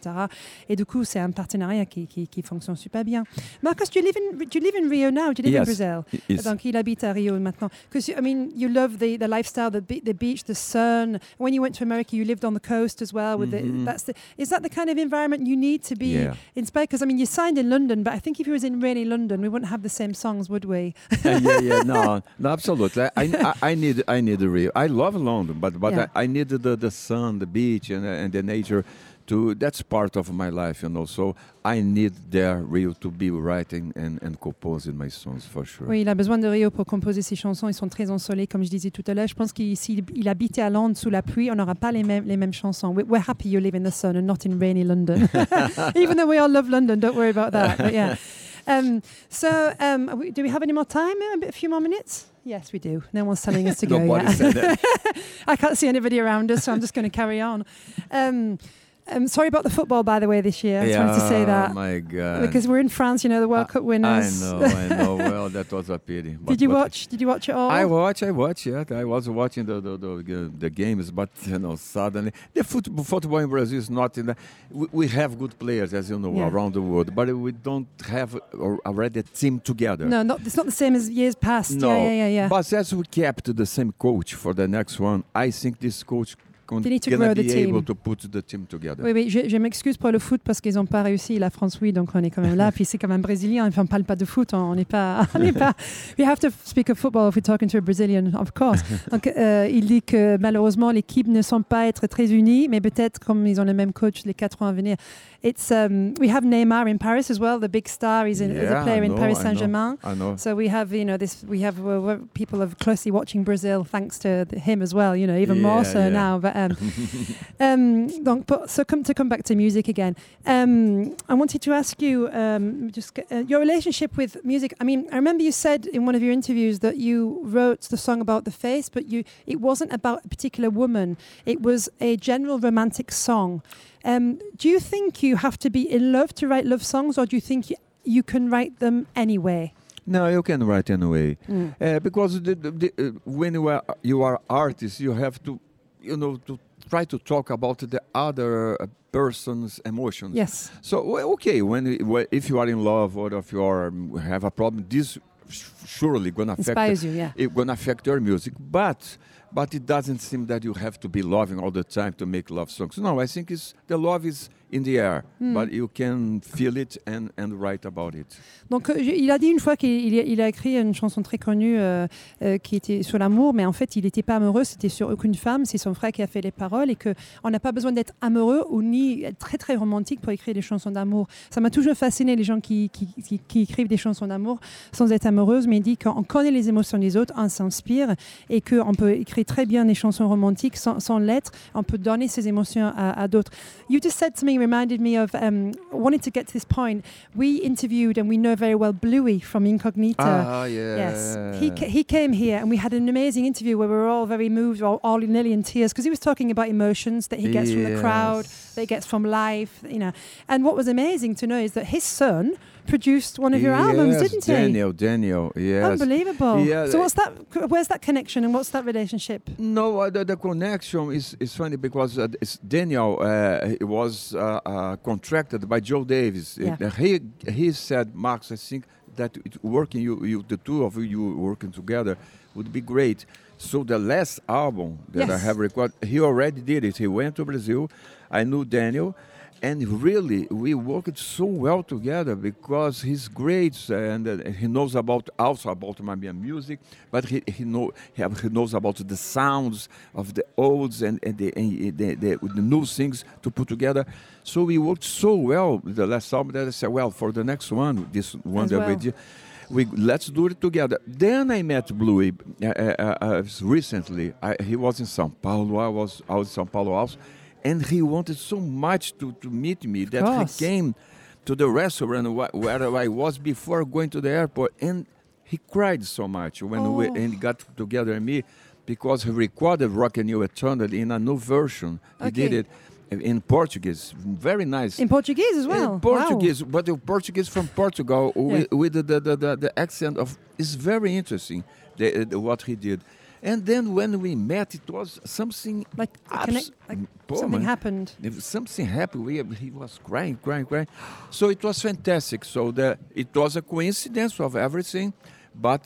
Et du coup, c'est un partenariat qui, qui, qui fonctionne super bien. Marcos, do you live in, do you live in Rio now? Do you live in Yes. Brazil? Yes. Donc, il habite à Rio maintenant. Because, I mean, you love the, the lifestyle, the, be- the beach, the sun. When you went to America, you lived on the coast as well. With Mhm. the, that's the, is that the kind of environment you need to be Yeah. inspired? Because, I mean, you signed in London, but I think if you was in rainy London, we wouldn't have the same songs, would we? Uh, yeah, yeah, no, no, absolutely. I, I, I need, I need the Rio. I love London, but but Yeah. I, I need the, the sun, the beach, and and the nature. To that's part of my life, you know. So I need there Rio to be writing and, and composing my songs for sure. Oui, il a besoin de Rio pour composer ses chansons. Ils sont très ensoleillés, comme je disais tout à l'heure. Je pense qu'il s'il il habitait à Londres sous la pluie, on n'aura pas les mêmes, les mêmes chansons. We- We're happy you live in the sun and not in rainy London. Even though we all love London, don't worry about that. But yeah. Um, so, um, do we have any more time? A, bit, a few more minutes? Yes, we do. No one's telling us to go Nobody yet. I can't see anybody around us, so I'm just going to carry on. Um, um, sorry about the football, by the way, this year. I just wanted to say Oh that. my God! Because we're in France, you know, the World I- Cup winners. I know, I know. Well, that was a pity. But- Did you watch? Did you watch it all? I watch, I watch. Yeah, I was watching the the, the, the games, but you know, suddenly the football, football in Brazil is not in the. We, we have good players, as you know, Yeah. around the world, but we don't have already a team together. No, not, it's not the same as years past. No, Yeah, yeah, yeah, yeah. But as we kept the same coach for the next one, I think this coach con- They need to grow the be able team. to put the team together. Oui, oui, je, je m'excuse pour le foot parce qu'ils n'ont pas réussi. La France, oui, donc on est quand même là. Puis c'est quand même brésilien. Enfin, on ne parle pas de foot. On n'est pas, on n'est pas. We have to speak of football if we're talking to a Brazilian, of course. Donc, euh, il dit que malheureusement, l'équipe ne semble pas être très unie, mais peut-être comme ils ont le même coach les quatre ans à venir. It's um, we have Neymar in Paris as well, the big star. He's, in, he's a player I in Paris Saint-Germain. I know. So we have, you know, this. We have uh, people of closely watching Brazil, thanks to th- him as well. You know, even more so yeah. now. But um, um, donc, but, so come to come back to music again. Um, I wanted to ask you um, just uh, your relationship with music. I mean, I remember you said in one of your interviews that you wrote the song about the face, but you it wasn't about a particular woman. It was a general romantic song. Um, do you think you have to be in love to write love songs, or do you think you, you can write them anyway? No, you can write anyway. Mm. Uh, because the, the, the, uh, when you are you are artist, you have to, you know, to try to talk about the other uh, person's emotions. Yes. So well, okay, when if you are in love or if you are um, have a problem, this sh- surely gonna affect Inspires you, yeah. it gonna affect your music. But but it doesn't seem that you have to be loving all the time to make love songs. No, I think it's the love is in the air, Hmm. but you can feel it and and write about it. Donc, euh, il a dit une fois qu'il il a, écrit une chanson très connue euh, euh, qui était sur l'amour, mais en fait, il n'était pas amoureux, c'était sur aucune femme. C'est son frère qui a fait les paroles et qu'on n'a pas besoin d'être amoureux ou ni très très romantique pour écrire des chansons d'amour. Ça m'a toujours fasciné les gens qui, qui, qui- qui écrivent des chansons d'amour sans être amoureuse, mais il dit qu'on connaît les émotions des autres, on s'inspire et qu'on peut écrire très bien des chansons romantiques sans, sans lettres. On peut donner ces émotions à, à d'autres. You just said reminded me of um, wanted to get to this point. We interviewed and we know very well Bluey from Incognito. Ah, yeah. Yes, he, ca- he came here and we had an amazing interview where we were all very moved, all, all nearly in tears, because he was talking about emotions that he gets from the crowd, that he gets from life, you know. And what was amazing to know is that his son produced one of your albums, didn't he? Daniel, Daniel, yes. Unbelievable. Yeah, so what's that? Where's that connection and what's that relationship? No, uh, the, the connection is, is funny because uh, it's Daniel uh, he was uh, uh, contracted by Joe Davis. Yeah. He he said, Max, I think that it, working you, you the two of you working together would be great. So the last album that I have recorded, he already did it. He went to Brazil. I knew Daniel. And really, we worked so well together because he's great and uh, he knows about also about Mamiya music, but he he know he, he knows about the sounds of the olds and, and, the, and the, the, the new things to put together. So we worked so well the last album that I said, well, for the next one, this one As that we well. did, we let's do it together. Then I met Bluey uh, uh, uh, recently. I, he was in São Paulo. I was I was in São Paulo also, and he wanted so much to, to meet me that he came to the restaurant wh- where I was before going to the airport, and he cried so much when we Oh. and got together and me because he recorded Rock and You Eternally in a new version. He did it in Portuguese, very nice. In Portuguese as well. In Portuguese, but the Portuguese from Portugal with, with the, the, the, the, the accent of is very interesting. The, the, what he did, and then when we met, it was something Like, abs- connect, like Pô, something happened. if something happened. We, he was crying, crying, crying. So it was fantastic. So the, it was a coincidence of everything, but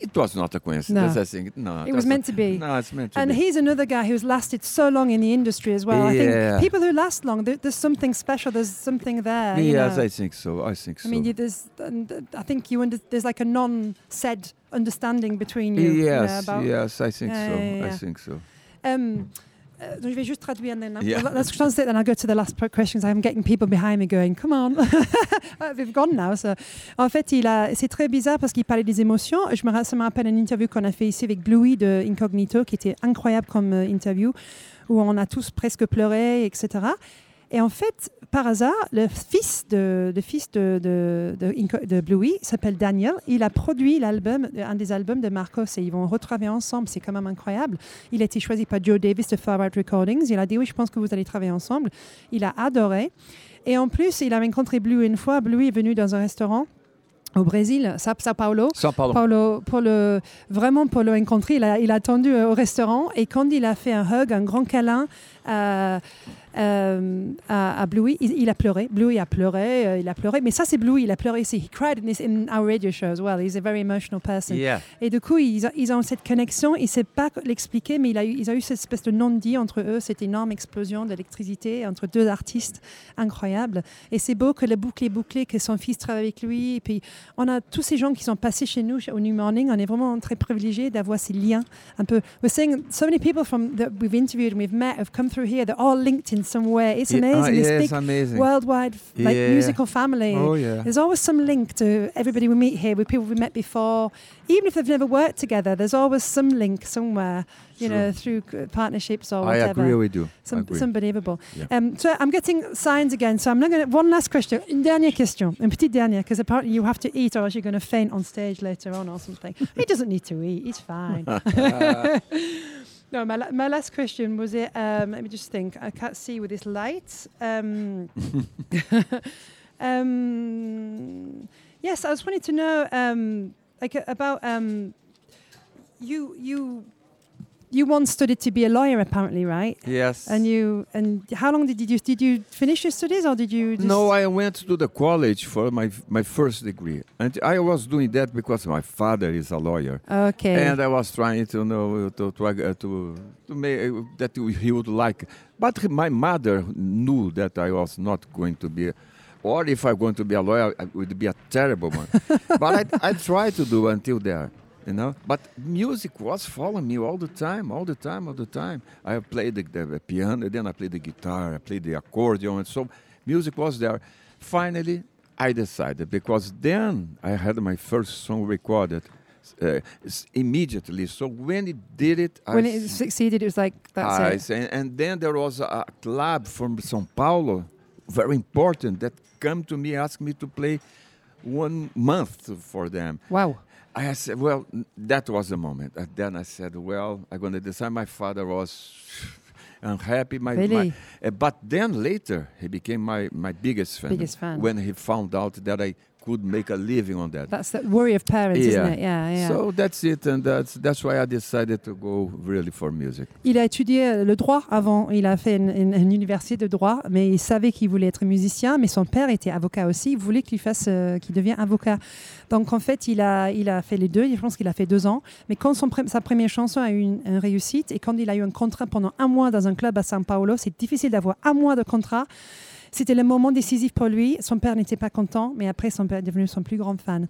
It was not a coincidence. No. I think no. It was meant to be. No, it's meant to And be. he's another guy who's lasted so long in the industry as well. I Yeah. think people who last long, there, there's something special. There's something there. you yes, know. I think so. I think so. I mean, you, there's, and, uh, I think you under, there's like a non-said understanding between you. you know, yes, yes, I think Yeah, so. yeah, I yeah. think so. Um, uh, je vais juste traduire and then Yeah. let's translate then I'll go to the last questions. I'm getting people behind me going, come on. Uh, We've gone now. so. En fait, il a, c'est très bizarre parce qu'il parlait des émotions. Je me, ra- ça me rappelle une interview qu'on a fait ici avec Bluey de Incognito qui était incroyable comme euh, interview où on a tous presque pleuré, etc. Et en fait, par hasard, le fils de, le fils de, de, de, de Bluey s'appelle Daniel. Il a produit l'album, un des albums de Marcos et ils vont retravailler ensemble. C'est quand même incroyable. Il a été choisi par Joe Davis de Far Recordings. Il a dit oui, je pense que vous allez travailler ensemble. Il a adoré. Et en plus, il a rencontré Bluey une fois. Bluey est venu dans un restaurant au Brésil, Sa- Sao Paulo. São Paulo. Paulo, pour le, vraiment pour le rencontrer, il a, il a attendu euh, au restaurant et quand il a fait un hug, un grand câlin à, euh, à, à Bluey, il, il a pleuré. Bluey a pleuré, euh, il a pleuré. Mais ça, c'est Bluey, il a pleuré ici. He cried in, this, in our radio show as well. He's a very emotional person. Yeah. Et du coup, ils, ont- ils ont cette connexion. Il ne sait pas l'expliquer, mais il a eu, ils ont eu cette espèce de non-dit entre eux, cette énorme explosion d'électricité entre deux artistes incroyables. Et c'est beau que le boucle est bouclé, que son fils travaille avec lui. Et puis, on a tous ces gens qui sont passés chez nous au New Morning. On est vraiment très privilégiés d'avoir ces liens un peu. We're saying so many people from that we've interviewed and we've met have come through here. They're all linked in some way. It's Yeah, ah, amazing. this big amazing. worldwide like Yeah. musical family. oh yeah. There's always some link to everybody we meet here with people we met before. Even if they've never worked together, there's always some link somewhere, you know, through partnerships or whatever. I agree with you. Some, agree. it's unbelievable. Yeah. Um, so I'm getting signs again. So I'm not going to. One last question. Une dernière question. Une petite dernière, because apparently you have to eat or else you're going to faint on stage later on or something. he doesn't need to eat. He's fine. no, my, la- my last question was it. Um, let me just think. I can't see with this light. Um, um, yes, I was wanting to know, um, like uh, about um, you. You you once studied to be a lawyer, apparently, right? yes. And you and how long did you did you finish your studies or did you? Just No, I went to the college for my my first degree, and I was doing that because my father is a lawyer, Okay. and I was trying to know to to uh, to, to make uh, that he would like. But my mother knew that I was not going to be, or if I'm going to be a lawyer, it would be a terrible one. but I I tried to do until there. You know, but music was following me all the time, all the time, all the time. I played the, the piano, then I played the guitar, I played the accordion, and so music was there. Finally, I decided because then I had my first song recorded uh, immediately. So when it did it, when I it succeeded, it was like that's I it. and, and then there was a, a club from São Paulo, very important, that come to me, ask me to play one month for them. Wow. I said, well, that was the moment. And then I said, well, I'm going to decide. My father was unhappy. My, my- Really? uh, but then later, he became my, my biggest fan. Biggest fan. When he found out that I could make a living on that. That's the worry of parents, isn't Yeah. it? Yeah, yeah. So that's it, and that's that's why I decided to go really for music. Il a étudié le droit avant. Il a fait une, une- une université de droit, mais il savait qu'il voulait être musicien. Mais son père était avocat aussi. Il voulait qu'il fasse, euh, qu'il devienne avocat. Donc en fait, il a, il a fait les deux. Je pense qu'il a fait deux ans. Mais quand son sa première chanson a eu une, une réussite et quand il a eu un contrat pendant un mois dans un club à São Paulo, c'est difficile d'avoir un mois de contrat. C'était le moment décisif pour lui. Son père n'était pas content, mais après, son père est devenu son plus grand fan.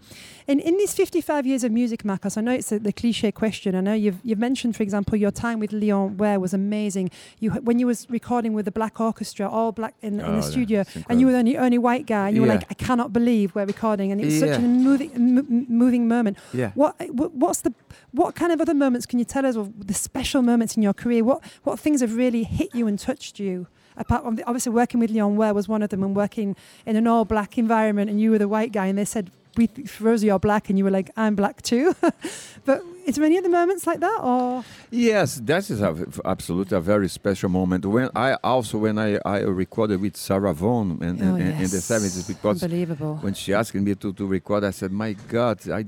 In, in these 55 years of music, Marcos, I know it's a, the cliche question. I know you've, you've mentioned, for example, your time with Leon Ware was amazing. You, when you was recording with the Black Orchestra, all black in, in Oh, the studio, and you were the only, only white guy, and you were like, I cannot believe we're recording, and it was such a moving, moving moment. Yeah. What, what what's the what kind of other moments can you tell us of the special moments in your career? What what things have really hit you and touched you? Apart from the, obviously working with Leon Ware was one of them, and working in an all black environment, and you were the white guy, and they said, "We Rosie, you're black," and you were like, "I'm black too." but is there any other moments like that, or Yes, that is a, absolutely a very special moment. When I also when I, I recorded with Sarah Vaughan in, in, Oh, in the seventies because unbelievable? when she asked me to, to record, I said, "My God, I,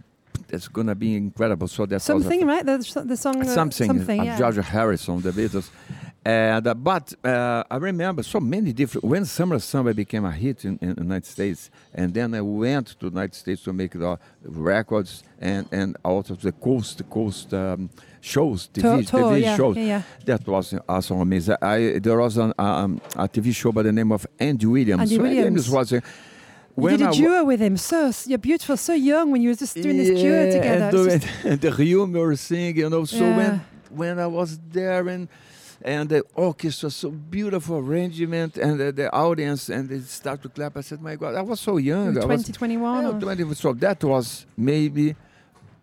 that's gonna be incredible." So that was a Something, right? The, the song, uh, something, something, yeah. George Harrison, the Beatles, And uh, but uh, I remember so many different when Summer Samba became a hit in, in the United States, and then I went to the United States to make the records and and also the coast to coast um, shows, TV, tour, TV yeah, shows. yeah, yeah. That was also amazing. I there was an, um, a TV show by the name of Andy Williams. Andy So Williams. was uh, You when did a duo with him. So you're beautiful, so young when you were just doing this duo together. And the, and the humor singing, you know. So Yeah. when when I was there and and the orchestra, so beautiful arrangement, and the, the audience, and they start to clap. I said, "My God, I was so young. I was 20, 21. yeah, or- 20. So that was maybe,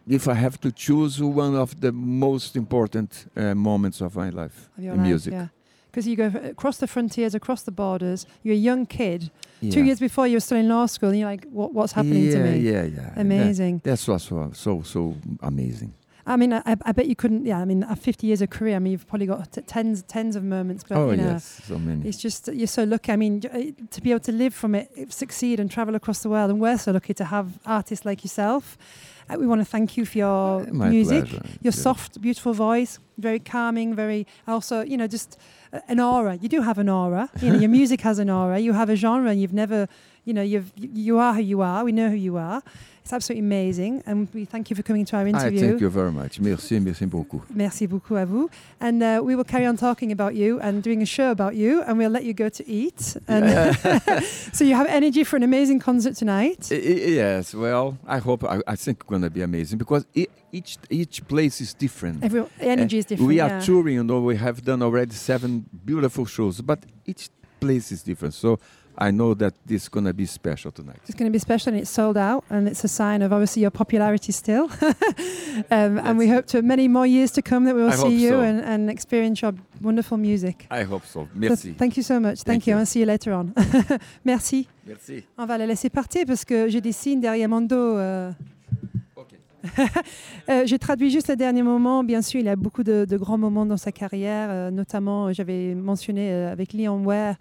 if I have to choose, one of the most important uh, moments of my life of in life, music. Yeah. Because you go across the frontiers, across the borders. You're a young kid. Two years before, you were still in law school, and you're like, what, "What's happening yeah, to me?" Yeah, yeah. Amazing. That, that's what's so so so amazing. I mean, I, I bet you couldn't. Yeah, I mean, at 50 years of career, I mean, you've probably got t- tens, tens of moments. But oh you know, yes, so many. it's just you're so lucky. I mean, uh, to be able to live from it, succeed, and travel across the world, and we're so lucky to have artists like yourself. Uh, we want to thank you for your My music, pleasure. your Yeah. soft, beautiful voice, very calming, very also, you know, just uh, an aura. You do have an aura. You know, your music has an aura. You have a genre, and you've never, you know, you've you are who you are. We know who you are. It's absolutely amazing, and we thank you for coming to our I interview. thank you very much. Merci, merci beaucoup. Merci beaucoup à vous. And uh, we will carry on talking about you and doing a show about you, and we'll let you go to eat. And so you have energy for an amazing concert tonight. I- I- yes, well, I hope, I, I think it's going to be amazing because each each place is different. Every, energy is Uh, different. We are yeah. touring, you know, we have done already seven beautiful shows, but each place is different. So I know that this is going to be special tonight. It's going to be special, and it's sold out, and it's a sign of obviously your popularity still. um, and we hope to many more years to come that we will I see you so. and, and experience your wonderful music. I hope so. So Merci. thank you so much. Thank, Thank you. you. I'll see you later on. Merci. Merci. On va la laisser partir parce que j'ai des signes derrière mon dos. euh. Euh, j'ai traduit juste le dernier moment. Bien sûr, il a beaucoup de, de grands moments dans sa carrière. euh, notamment, euh, j'avais mentionné euh, avec Leon Ware,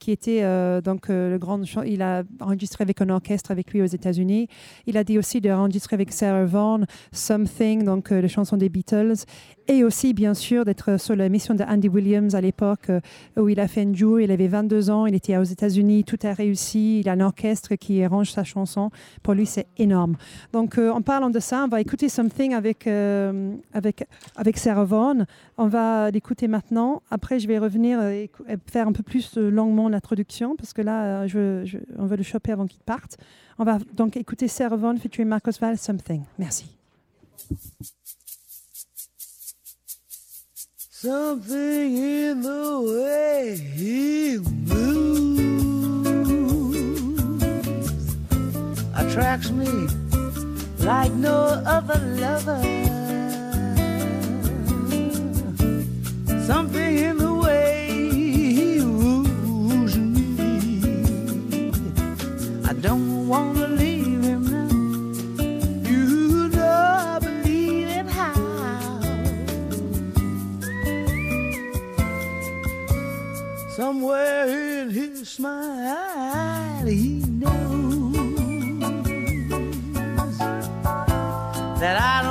qui était euh, donc euh, le grand. Il a enregistré avec un orchestre avec lui aux États-Unis. Il a dit aussi de enregistrer avec Sarah Vaughan Something, donc euh, les chansons des Beatles, et aussi bien sûr d'être sur la mission de Andy Williams à l'époque où il a fait un duo. Il avait 22 ans, il était aux États-Unis, tout a réussi. Il a un orchestre qui arrange sa chanson. Pour lui, c'est énorme. Donc, en parlant de ça, on va écouter Something avec, avec, avec Sarah Vaughan. On va l'écouter maintenant. Après, je vais revenir et faire un peu plus longuement l'introduction parce que là, euh, je, je- on veut le choper avant qu'il parte. On va donc écouter Sarah Vaughan featuring Marcos Val, Something. Merci. Something in the way he moves attracts me like no other lover. Something in the way I don't want to leave him now. You believe in how. Somewhere in his smile, he knows that I don't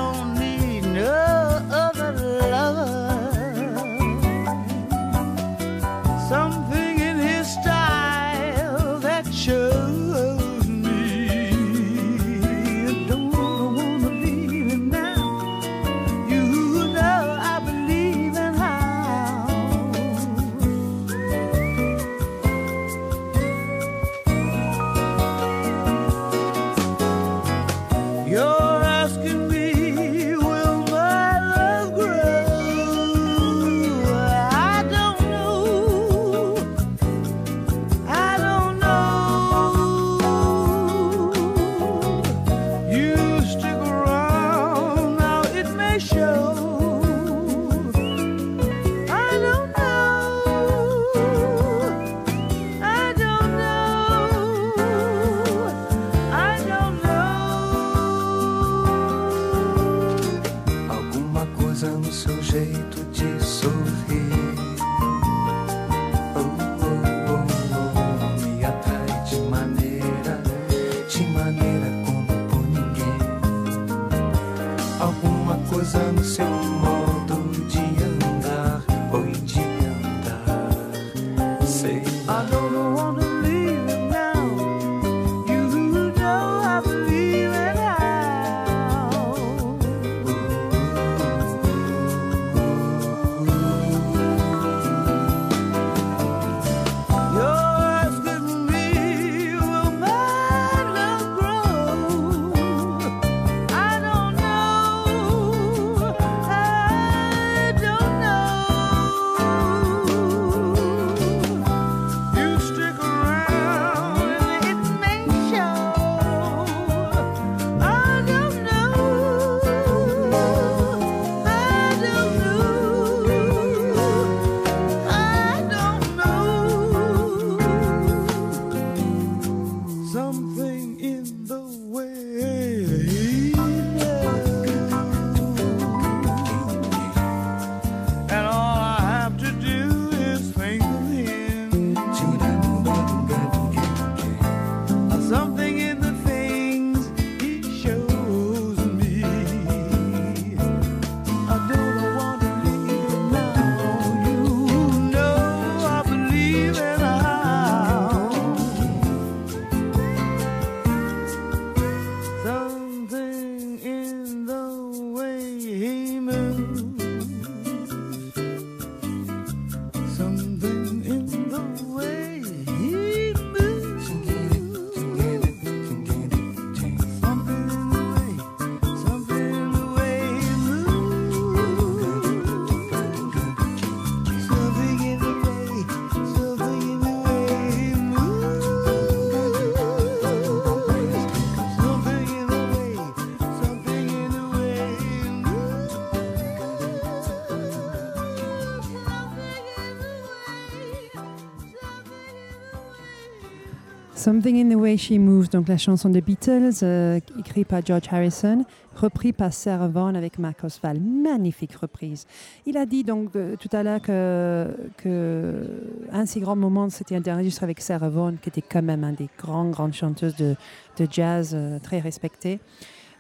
Something in the Way She Moves, donc la chanson de Beatles, euh, écrite par George Harrison, repris par Sarah Vaughan avec Mark Oswald. Magnifique reprise. Il a dit donc euh, tout à l'heure que, que un si grand moment, c'était d'enregistrer avec Sarah Vaughan, qui était quand même un des grands, grandes chanteuses de, de jazz euh, très respectée.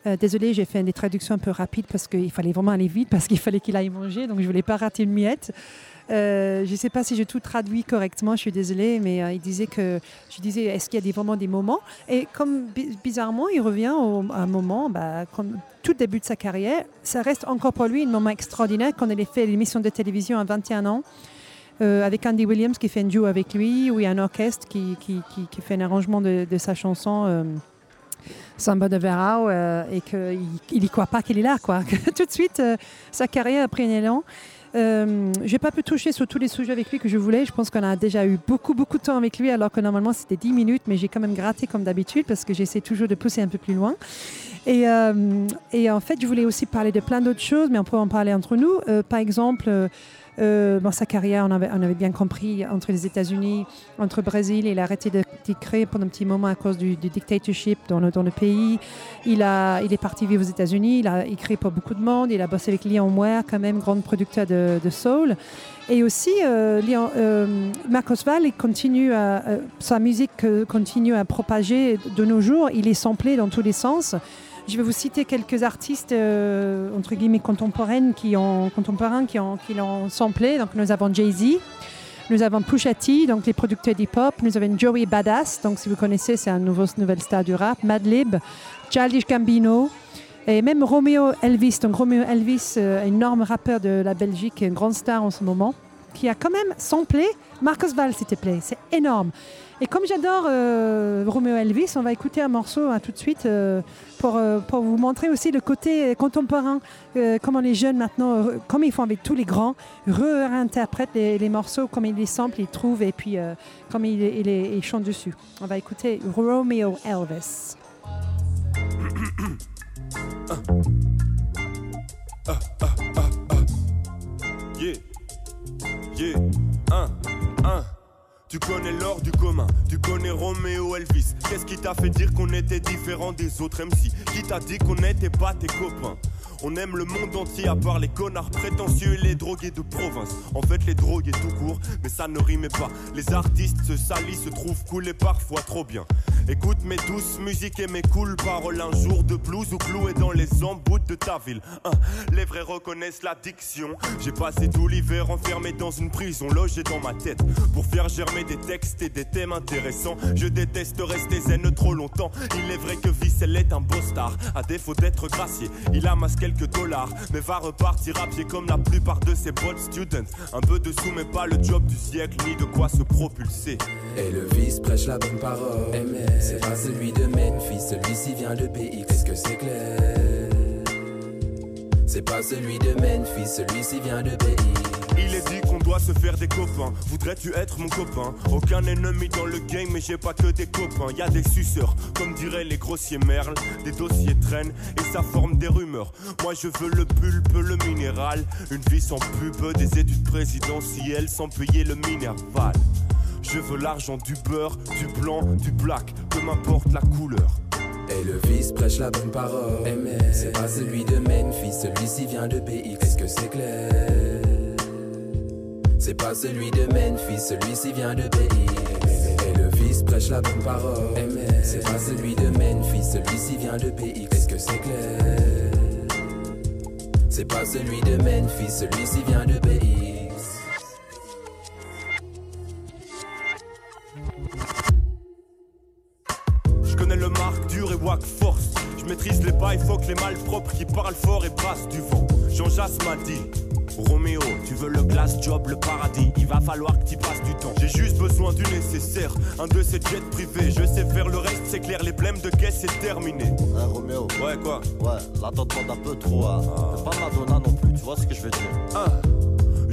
Euh, désolée, j'ai fait des traductions un peu rapides parce qu'il fallait vraiment aller vite, parce qu'il fallait qu'il aille manger, donc je voulais pas rater une miette. Euh, je ne sais pas si j'ai tout traduit correctement, je suis désolée, mais euh, il disait que je disais est-ce qu'il y a des, vraiment des moments? Et comme bi- bizarrement, il revient au, à un moment, bah, comme tout début de sa carrière, ça reste encore pour lui un moment extraordinaire quand il a fait l'émission de télévision à 21 ans. euh, avec Andy Williams qui fait un duo avec lui, où il y a un orchestre qui, fait un arrangement de, sa chanson Samba de Verao euh, et qu'il n'y croit pas qu'il est là. Quoi. Tout de suite, sa carrière a pris un élan. Euh, je n'ai pas pu toucher sur tous les sujets avec lui que je voulais. Je pense qu'on a déjà eu beaucoup, beaucoup de temps avec lui, alors que normalement c'était 10 minutes, mais j'ai quand même gratté comme d'habitude parce que j'essaie toujours de pousser un peu plus loin. Et, euh, en fait, je voulais aussi parler de plein d'autres choses, mais on peut en parler entre nous. Euh, par exemple, euh, sa carrière, on avait, bien compris, entre les États-Unis, entre le Brésil, il a arrêté de d'écrire pendant un petit moment à cause du, du dictatorship dans le, pays. Il, a, il est parti vivre aux États-Unis, il a écrit pour beaucoup de monde, il a bossé avec Leon Ware, quand même, grand producteur de, de soul. Et aussi, euh, Leon- euh, Mark Oswald, il continue euh, sa musique continue à propager de nos jours. Il est samplé dans tous les sens. Je vais vous citer quelques artistes euh, entre guillemets contemporains qui ont contemporains qui ont qui l'ont samplé. Donc nous avons Jay Z, nous avons Pusha donc les producteurs d'hip-hop. Nous avons Joey Badass, donc si vous connaissez, c'est un nouveau star du rap. Madlib, Childish Gambino. Et même Romeo Elvis, donc Romeo Elvis, euh, énorme rappeur de la Belgique, une grande star en ce moment, qui a quand même samplé Marcos Val, s'il te plaît. C'est énorme. Et comme j'adore euh, Romeo Elvis, on va écouter un morceau hein, tout de suite euh, pour, euh, pour vous montrer aussi le côté contemporain, comment les jeunes maintenant, comme ils font avec tous les grands, réinterprètent les, morceaux, comme ils les samplent, ils trouvent et puis comme ils, ils, chantent dessus. On va écouter Romeo Elvis. Yeah, un, un. Tu connais l'or du commun, tu connais Roméo Elvis. Qu'est-ce qui t'a fait dire qu'on était différent des autres MC Qui t'a dit qu'on n'était pas tes copains? On aime le monde entier à part les connards prétentieux et les drogués de province. En fait, les drogués tout court, mais ça ne rimait pas. Les artistes se salissent, se trouvent cool parfois trop bien. Écoute mes douces musiques et mes cool paroles. Un jour de blues ou cloué dans les embouts de ta ville. Hein, les vrais reconnaissent l'addiction. J'ai passé tout l'hiver enfermé dans une prison logée dans ma tête. Pour faire germer des textes et des thèmes intéressants. Je déteste rester zen trop longtemps. Il est vrai que Vissel est un beau star. À défaut d'être gracié, il amasse quelques dollars. Mais va repartir à pied comme la plupart de ses potes students. Un peu de sous, mais pas le job du siècle, ni de quoi se propulser. Et le vice prêche la bonne parole. C'est pas celui de Memphis, celui-ci vient de BX. Est-ce que c'est clair? C'est pas celui de Memphis, celui-ci vient de BX. Il est dit qu'on doit se faire des copains. Voudrais-tu être mon copain? Aucun ennemi dans le game, mais j'ai pas que des copains. Y a des suceurs, comme diraient les grossiers merles. Des dossiers traînent et ça forme des rumeurs. Moi je veux le pulpe, le minéral. Une vie sans pub, des études présidentielles sans payer le minerval. Je veux l'argent du beurre, du blanc, du black, peu m'importe la couleur. Et le vice prêche la bonne parole. C'est pas celui de Memphis, celui-ci vient de BX. Est-ce que c'est clair? C'est pas celui de Memphis, celui-ci vient de BX. Et le vice prêche la bonne parole. C'est pas celui de Memphis, celui-ci vient de BX. Est-ce que c'est clair? C'est pas celui de Memphis, celui-ci vient de. Je connais le marque dur et wack force. Je maîtrise les bails, faut que les malpropres qui parlent fort et passent du vent. Jean Jass m'a dit. Roméo, tu veux le glass job, le paradis, il va falloir que tu passes du temps. J'ai juste besoin du nécessaire, un de ces jets privés. Je sais faire le reste, c'est clair, les blèmes de caisse, c'est terminé. Ouais, Roméo? Ouais, quoi? Ouais, là t'en demandes un peu trop. Hein. Fais pas Madonna non plus, tu vois ce que je veux dire. Ah,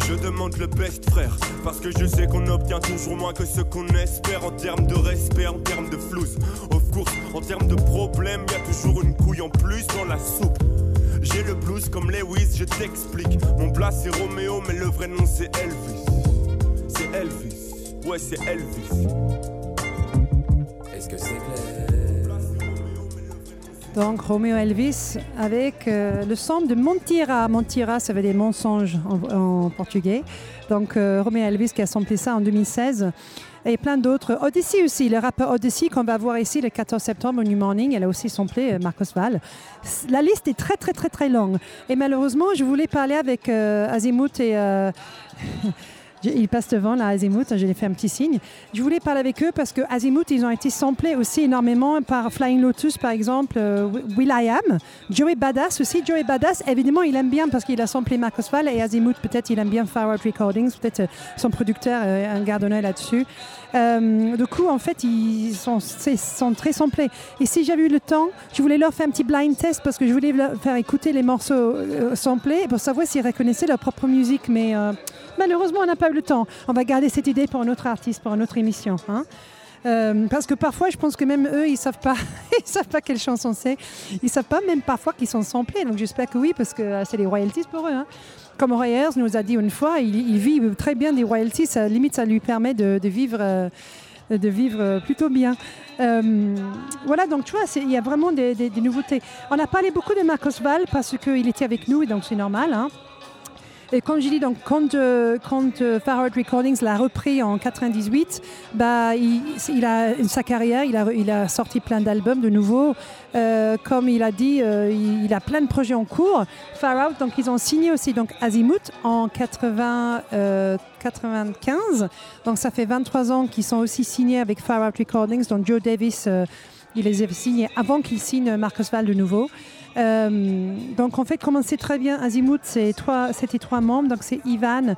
je demande le best frère Parce que je sais qu'on obtient toujours moins que ce qu'on espère En termes de respect, en termes de flouze Of course, en termes de problème Y a toujours une couille en plus dans la soupe J'ai le blues comme Lewis, je t'explique Mon plat c'est Roméo mais le vrai nom c'est Elvis C'est Elvis, ouais c'est Elvis Est-ce que c'est clair? Donc Romeo Elvis avec euh, le son de Montira. Montira, ça veut dire mensonge en, en portugais. Donc euh, Romeo Elvis qui a samplé ça en 2016. Et plein d'autres. Odyssey aussi, le rappeur Odyssey qu'on va voir ici le 14 septembre au New Morning. Elle a aussi samplé euh, Marcos Val. La liste est très très très très longue. Et malheureusement, je voulais parler avec euh, Azimuth et... euh, Je- Il passe devant là, Azimuth, je lui ai fait un petit signe. Je voulais parler avec eux parce que Azimuth, ils ont été samplés aussi énormément par Flying Lotus, par exemple, euh, Will I Am, Joey Badass aussi. Joey Badass, évidemment, il aime bien parce qu'il a samplé Marcos Val et Azimuth, peut-être, il aime bien Far Recordings, peut-être euh, son producteur, euh, un garde d'honneur là-dessus. Du coup, en fait, ils sont, très samplés. Et si j'avais eu le temps, je voulais leur faire un petit blind test parce que je voulais leur faire écouter les morceaux samplés pour savoir s'ils reconnaissaient leur propre musique. Mais malheureusement, on n'a pas eu le temps. On va garder cette idée pour un autre artiste, pour une autre émission. hein. Euh, parce que parfois, je pense que même eux, ils savent pas, ils savent pas quelle chanson c'est. Ils savent pas même parfois qu'ils sont samplés. Donc j'espère que oui, parce que euh, c'est les royalties pour eux. hein. Comme Roy Ayers nous a dit une fois, il, vit très bien des royalties. Ça, limite, ça lui permet de, vivre. de vivre euh, plutôt bien. Voilà, donc tu vois, il y a vraiment des, nouveautés. On a parlé beaucoup de Marcos Val parce qu'il était avec nous donc c'est normal. hein. Et comme je dis, donc, quand, euh, quand euh, Far Out Recordings l'a repris en 98, bah, il, a sa carrière, il a, il a sorti plein d'albums de nouveau. Euh, comme il a dit, euh, il, a plein de projets en cours. Far Out, donc ils ont signé aussi donc Azimuth en 80, euh, 95. Donc ça fait 23 ans qu'ils sont aussi signés avec Far Out Recordings. Donc Joe Davis, il les a signés avant qu'il signe Marcus Val de nouveau. Euh, donc en fait, comme on sait très bien, trois, c'était trois membres. Donc c'est Ivan,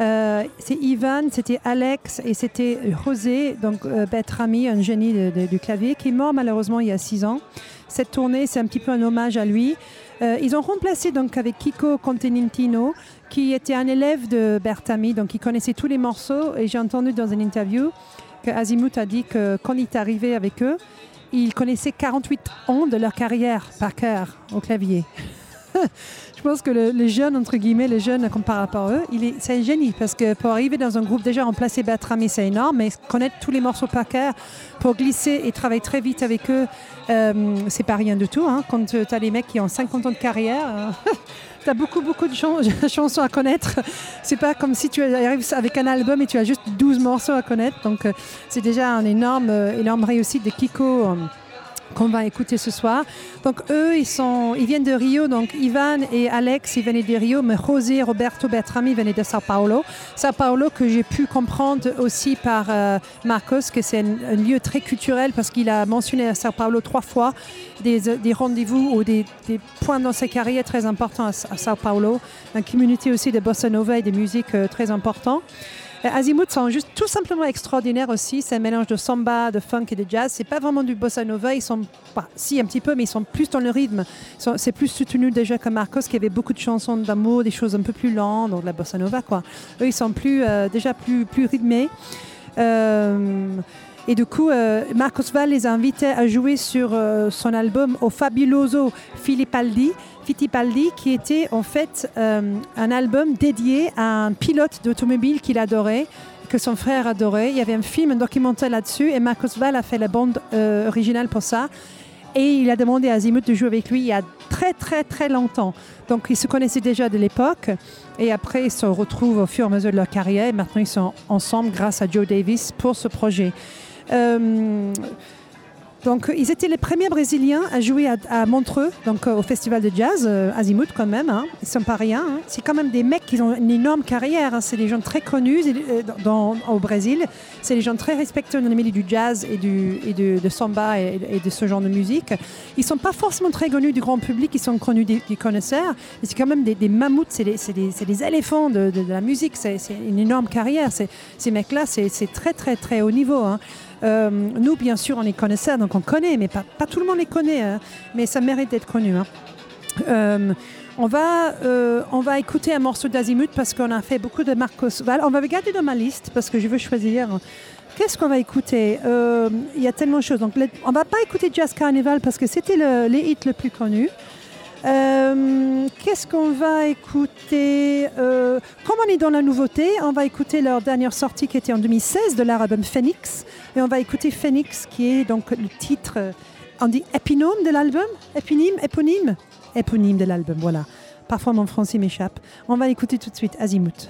euh, c'est Ivan, c'était Alex et c'était José, donc euh, bête Rami, un génie du clavier, qui est mort malheureusement il y a six ans. Cette tournée, c'est un petit peu un hommage à lui. Euh, ils ont remplacé donc avec Kiko Continentino, qui était un élève de Bertami, donc il connaissait tous les morceaux. Et j'ai entendu dans une interview que a dit que quand il est arrivé avec eux, il connaissait 48 ans de leur carrière par cœur au clavier. Je pense que le, les jeunes, entre guillemets, les jeunes comme par rapport à eux, c'est un génie parce que pour arriver dans un groupe déjà remplacer Bertrami, c'est énorme, mais connaître tous les morceaux par cœur pour glisser et travailler très vite avec eux, euh, c'est pas rien du tout. hein. Quand tu as des mecs qui ont 50 ans de carrière, tu as beaucoup, beaucoup de chan- chansons à connaître. C'est pas comme si tu arrives avec un album et tu as juste 12 morceaux à connaître. Donc, euh, c'est déjà un énorme, euh, énorme réussite de Kiko. Qu'on va écouter ce soir. Donc eux, ils, sont, ils viennent de Rio. Donc Ivan et Alex, ils venaient de Rio, mais José Roberto Bertrami venaient de Sao Paulo. Sao Paulo que j'ai pu comprendre aussi par euh, Marcos, que c'est un, lieu très culturel parce qu'il a mentionné à Sao Paulo trois fois des, euh, des rendez-vous ou des, des points dans sa carrière très importants à, Sao Paulo. Une communauté aussi de bossa nova et de musique euh, très important. Euh, Azimuth sont juste tout simplement extraordinaires aussi. C'est un mélange de samba, de funk et de jazz. C'est pas vraiment du bossa nova. Ils sont si un petit peu, mais ils sont plus dans le rythme. C'est plus soutenu déjà que Marcos qui avait beaucoup de chansons d'amour, des choses un peu plus lentes, donc de la bossa nova quoi. Eux ils sont plus euh, déjà plus plus rythmés. Euh, et du coup, euh, Marcos Val les a invités à jouer sur euh, son album au Fabuloso Filippaldi, Fittipaldi, qui était en fait euh, un album dédié à un pilote d'automobile qu'il adorait, que son frère adorait. Il y avait un film, un documentaire là-dessus, et Marcos Val a fait la bande euh, originale pour ça. Et il a demandé à Azimuth de jouer avec lui il y a très très très longtemps. Donc ils se connaissaient déjà de l'époque. Et après, ils se retrouvent au fur et à mesure de leur carrière. Et maintenant, ils sont ensemble grâce à Joe Davis pour ce projet. Euh, donc, ils étaient les premiers Brésiliens à jouer à, Montreux, donc euh, au festival de jazz, euh, Azimuth quand même. Hein. Ils sont pas rien. hein. C'est quand même des mecs qui ont une énorme carrière. hein. C'est des gens très connus euh, au Brésil. C'est des gens très respectés dans le milieu du jazz et, du, de, samba et, de ce genre de musique. Ils sont pas forcément très connus du grand public. Ils sont connus des, des connaisseurs. Mais c'est quand même des, mammouths. C'est des, éléphants de, la musique. C'est une énorme carrière. Ces mecs-là, c'est très très très haut niveau. Euh, nous, bien sûr, on les connaissait, donc on connaît, mais pas, tout le monde les connaît, hein. mais ça mérite d'être connu. hein. Euh, on, va, euh, on va écouter un morceau d'Azimuth parce qu'on a fait beaucoup de Marcos Val. On va regarder dans ma liste parce que je veux choisir. Qu'est-ce qu'on va écouter? Il y a tellement de choses. Donc, on va pas écouter Jazz Carnival parce que c'était le, les hits le plus connu. Euh, Qu'est-ce qu'on va écouter Euh, Comme on est dans la nouveauté, on va écouter leur dernière sortie qui était en 2016 de leur album Phoenix. Et on va écouter Phoenix qui est donc le titre, euh, on dit épinome de l'album Éponyme Éponyme Éponyme de l'album, voilà. Parfois mon français m'échappe. On va l'écouter tout de suite, Azimut.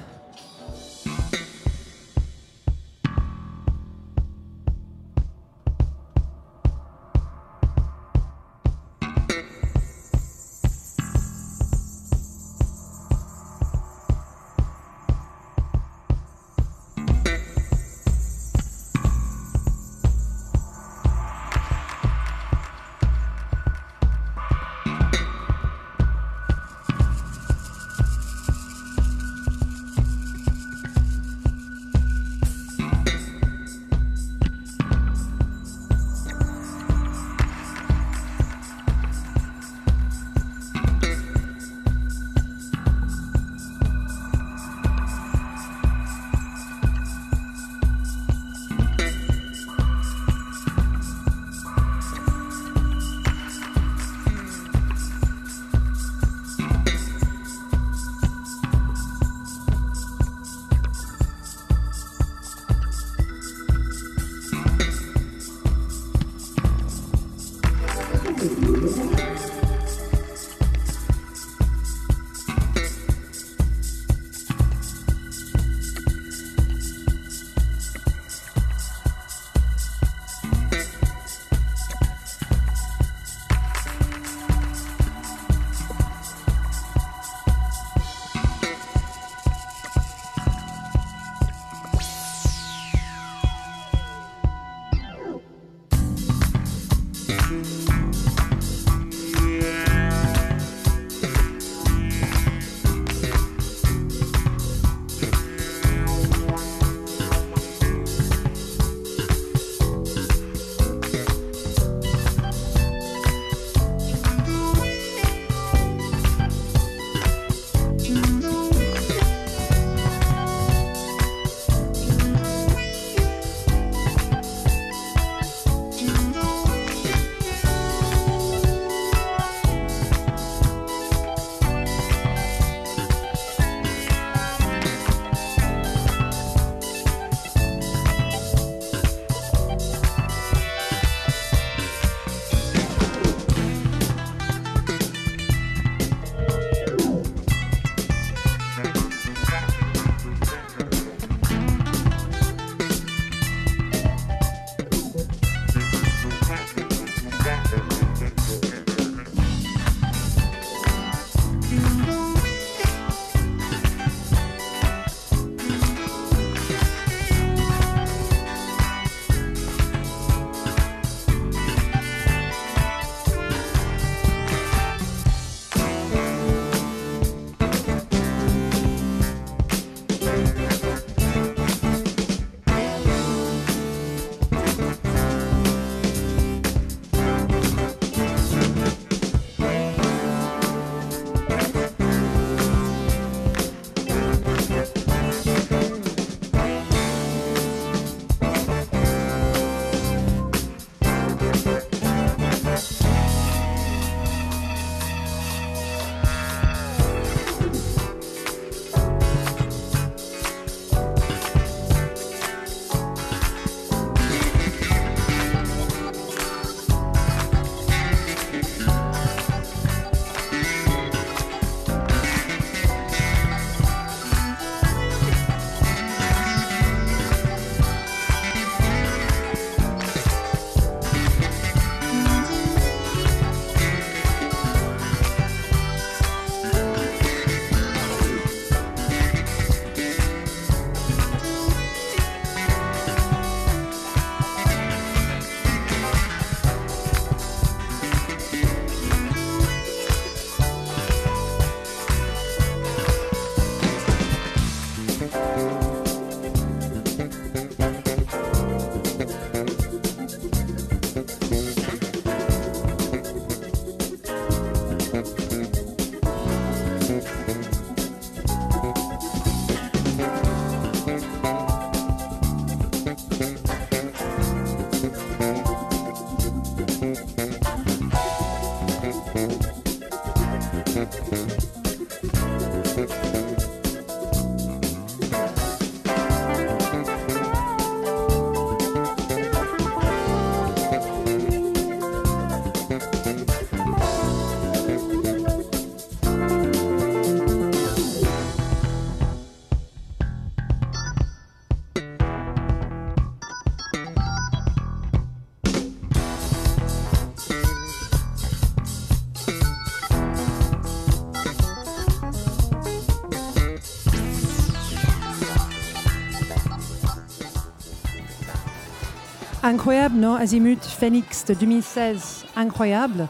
Incroyable, non Azimut Phoenix de 2016, incroyable.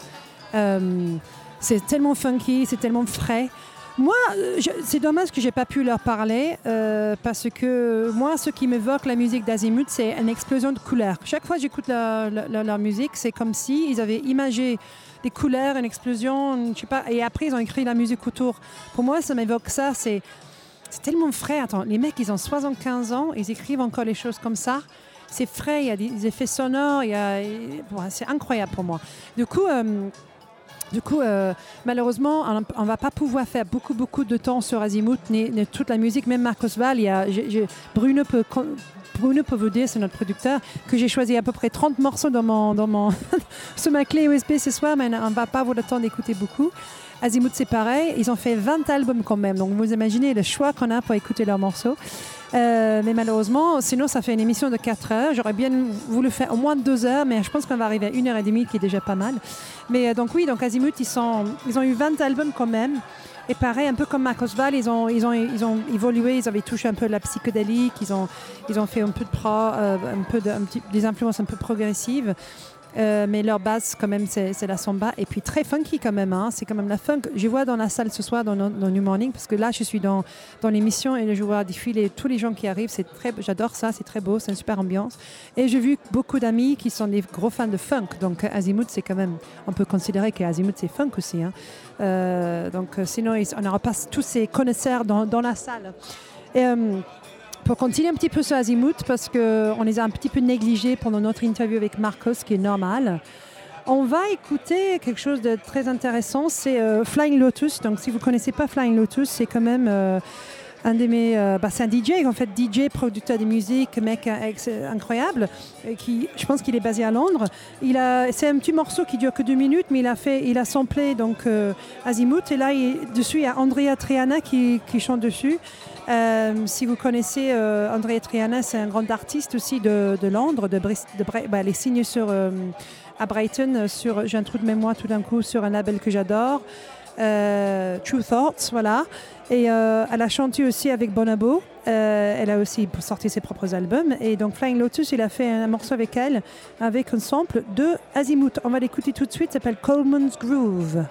Euh, c'est tellement funky, c'est tellement frais. Moi, euh, c'est dommage que j'ai pas pu leur parler euh, parce que moi, ce qui m'évoque la musique d'Azimut, c'est une explosion de couleurs. Chaque fois que j'écoute leur, musique, c'est comme si ils avaient imagé des couleurs, une explosion, je sais pas, et après ils ont écrit la musique autour. Pour moi, ça m'évoque ça. C'est tellement frais. Attends, les mecs, ils ont 75 ans, ils écrivent encore les choses comme ça. C'est frais, il y a des effets sonores, c'est incroyable pour moi. Du coup, euh, du coup euh, malheureusement, on ne va pas pouvoir faire beaucoup, beaucoup de temps sur Azimuth, ni, toute la musique, même Marcos Val. Il y a, Bruno, peut, Bruno dire, c'est notre producteur, que j'ai choisi à peu près 30 morceaux dans mon, dans mon sur ma clé USB ce soir, mais on ne va pas avoir le temps d'écouter beaucoup. Azimuth, c'est pareil. Ils ont fait 20 albums quand même. Donc, vous imaginez le choix qu'on a pour écouter leurs morceaux. Euh, mais malheureusement, sinon, ça fait une émission de 4 heures. J'aurais bien voulu faire au moins 2 heures, mais je pense qu'on va arriver à 1 heure et demie, qui est déjà pas mal. Mais euh, donc, oui, donc Azimuth, ils, sont, ils ont eu 20 albums quand même. Et pareil, un peu comme Marcos Val, ils ont, ils, ont, ils ont évolué, ils avaient touché un peu la psychédélique, ils ont, ils ont fait un peu de pro, euh, un peu de, un petit- des influences un peu progressives. Euh, mais leur base, quand même, c'est la samba. Et puis très funky, quand même. hein. C'est quand même la funk. Je vois dans la salle ce soir, dans, New Morning, parce que là, je suis dans, l'émission et je vois défiler tous les gens qui arrivent. C'est très, J'adore ça, c'est très beau, c'est une super ambiance. Et j'ai vu beaucoup d'amis qui sont des gros fans de funk. Donc Azimuth, c'est quand même. On peut considérer qu'Azimuth, c'est funk aussi. hein. Euh, donc sinon, on pas tous ces connaisseurs dans, la salle. Euh, pour continuer un petit peu sur Azimuth, parce qu'on les a un petit peu négligés pendant notre interview avec Marcos, ce qui est normal. On va écouter quelque chose de très intéressant, c'est euh, Flying Lotus. Donc, si vous ne connaissez pas Flying Lotus, c'est quand même euh, un de mes. euh, bah, c'est un DJ, en fait, DJ, producteur de musique, mec euh, ex- incroyable, qui, je pense qu'il est basé à Londres. Il a, c'est un petit morceau qui dure que deux minutes, mais il a fait, il a samplé donc euh, Azimuth, et là, dessus, il y a Andrea Triana qui, qui chante dessus. Euh, si vous connaissez euh, Andrea Triana, c'est un grand artiste aussi de, Londres, de, de bah, elle est signée sur, euh, à Brighton, euh, sur, j'ai un trou de mémoire tout d'un coup, sur un label que j'adore, euh, True Thoughts, voilà. Et euh, elle a chanté aussi avec Bonabo. Euh, elle a aussi sorti ses propres albums. Et donc Flying Lotus, il a fait un morceau avec elle, avec un sample de Azimuth. On va l'écouter tout de suite, s'appelle Coleman's Groove.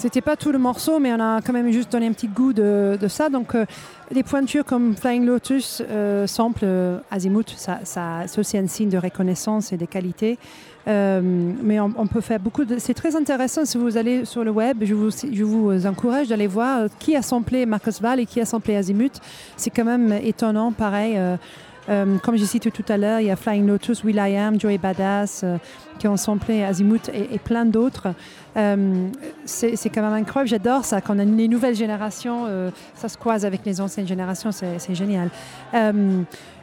C'était pas tout le morceau, mais on a quand même juste donné un petit goût de, ça. Donc, euh, des pointures comme Flying Lotus, euh, sample euh, Azimuth, ça, c'est aussi un signe de reconnaissance et de qualité. Euh, mais on, peut faire beaucoup de. C'est très intéressant si vous allez sur le web. Je vous, encourage d'aller voir euh, qui a samplé Marcus Val et qui a samplé Azimuth. C'est quand même étonnant, pareil. Euh, comme j'ai cité tout à l'heure, il y a Flying Lotus, Will I Am, Joey Badass euh, qui ont samplé Azimuth et, plein d'autres. Euh, c'est quand même incroyable. J'adore ça. Quand les nouvelles générations, ça se croise avec les anciennes générations. C'est génial.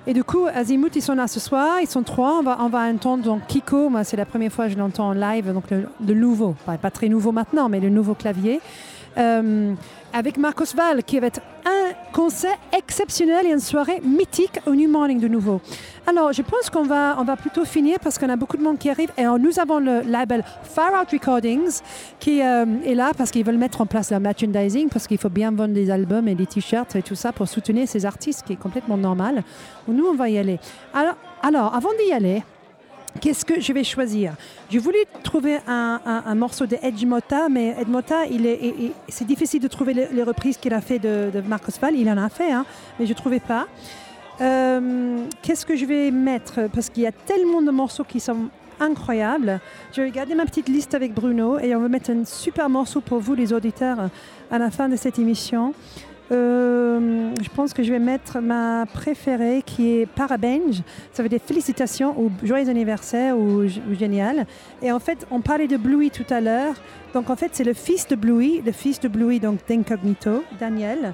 Et du coup, Azimuth, ils sont là ce soir. Ils sont trois. On va, va entendre donc Kiko. Moi, c'est la première fois que je l'entends en live. Donc, le, nouveau, pas très nouveau maintenant, mais le nouveau clavier. Euh, avec Marcos Val, qui va être un concert exceptionnel et une soirée mythique au New Morning de nouveau. Alors, je pense qu'on va, on va plutôt finir parce qu'on a beaucoup de monde qui arrive. Et nous avons le label Far Out Recordings qui euh, est là parce qu'ils veulent mettre en place leur merchandising, parce qu'il faut bien vendre des albums et des t-shirts et tout ça pour soutenir ces artistes, qui est complètement normal. Nous, on va y aller. Alors avant d'y aller, Qu'est-ce que je vais choisir? Je voulais trouver un, morceau de Edge Mota, mais Ed Mota, il est, c'est difficile de trouver les, reprises qu'il a fait de, Marcos Val. Il en a fait, hein, mais je ne trouvais pas. Euh, Qu'est-ce que je vais mettre? Parce qu'il y a tellement de morceaux qui sont incroyables. Je vais regarder ma petite liste avec Bruno et on va mettre un super morceau pour vous, les auditeurs, à la fin de cette émission. Euh, je pense que je vais mettre ma préférée qui est Parabenge. Ça veut dire félicitations ou joyeux anniversaire ou, génial. Et en fait, on parlait de Bluey tout à l'heure. Donc en fait, c'est le fils de Bluey, le fils de Bluey, donc d'Incognito, Daniel,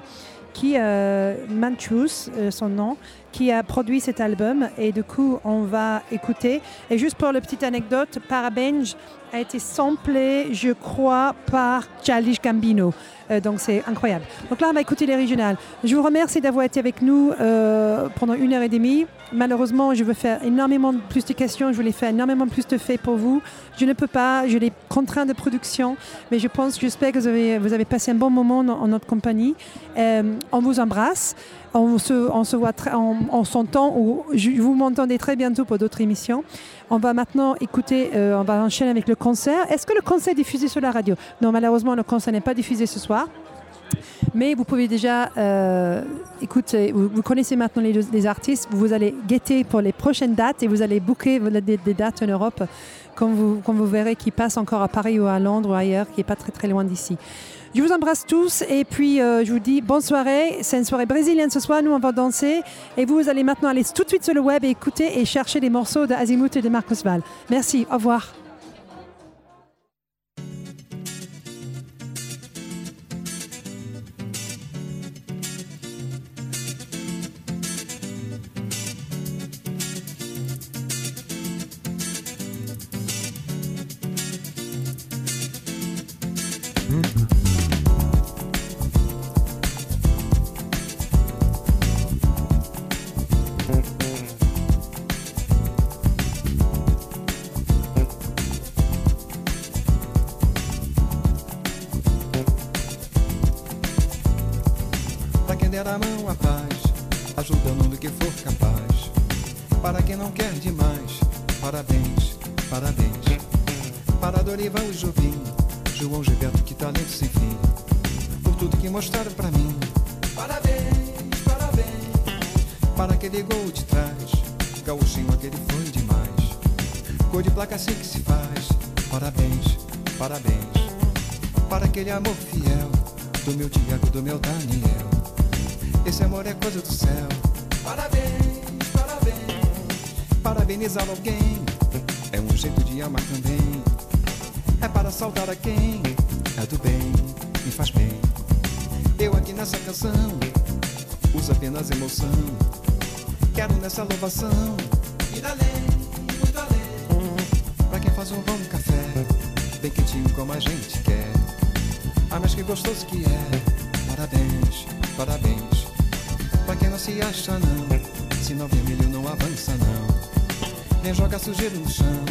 qui, euh, Manchus, euh, son nom, qui a produit cet album. Et du coup, on va écouter. Et juste pour la petite anecdote, Parabenge a été samplé, je crois, par Childish Gambino. Euh, donc c'est incroyable. Donc là, on va écouter l'original. Je vous remercie d'avoir été avec nous euh, pendant une heure et demie. Malheureusement, je veux faire énormément plus de questions. Je voulais faire énormément plus de faits pour vous. Je ne peux pas. J'ai des contraintes de production. Mais je pense, j'espère que vous avez, vous avez passé un bon moment en, notre compagnie. Euh, on vous embrasse. On se, voit, on, on s'entend, ou vous m'entendez très bientôt pour d'autres émissions. On va maintenant écouter, euh, on va enchaîner avec le concert. Est-ce que le concert est diffusé sur la radio? Non, malheureusement, le concert n'est pas diffusé ce soir. Mais vous pouvez déjà euh, écouter, vous, connaissez maintenant les, artistes, vous allez guetter pour les prochaines dates et vous allez booker des dates en Europe quand vous, vous verrez qui passe encore à Paris ou à Londres ou ailleurs, qui n'est pas très très loin d'ici. Je vous embrasse tous et puis euh, je vous dis bonne soirée. C'est une soirée brésilienne ce soir, nous on va danser et vous, vous allez maintenant aller tout de suite sur le web et écouter et chercher les morceaux d'Azimuth et de Marcos Val. Merci, au revoir. Placa assim que se faz. Parabéns, parabéns. Para aquele amor fiel, do meu Tiago, do meu Daniel. Esse amor é coisa do céu. Parabéns, parabéns. Parabenizar alguém é um jeito de amar também. É para saudar a quem é do bem, me faz bem. Eu aqui nessa canção uso apenas emoção. Quero nessa louvação gostoso que é. Parabéns, parabéns. Pra quem não se acha não, se não vermelho não avança não. Nem joga sujeira no chão.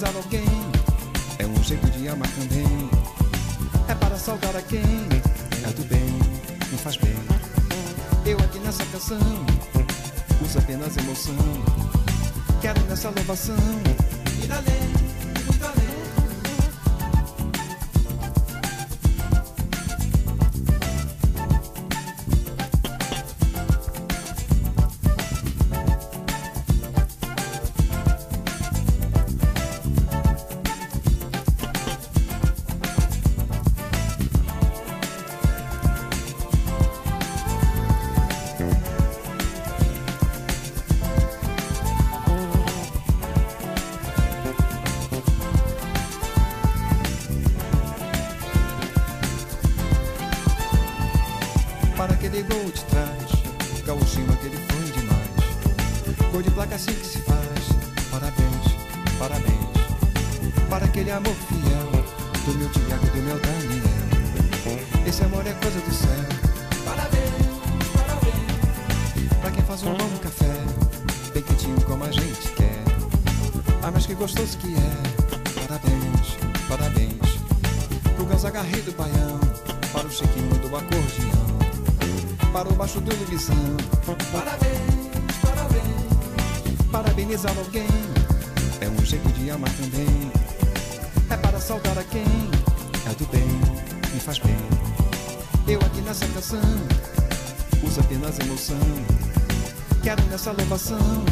valorizar alguém é um jeito de amar também. É para salgar a quem é do bem, não faz bem. Eu aqui nessa canção uso apenas emoção. Quero nessa louvação ir além. essa.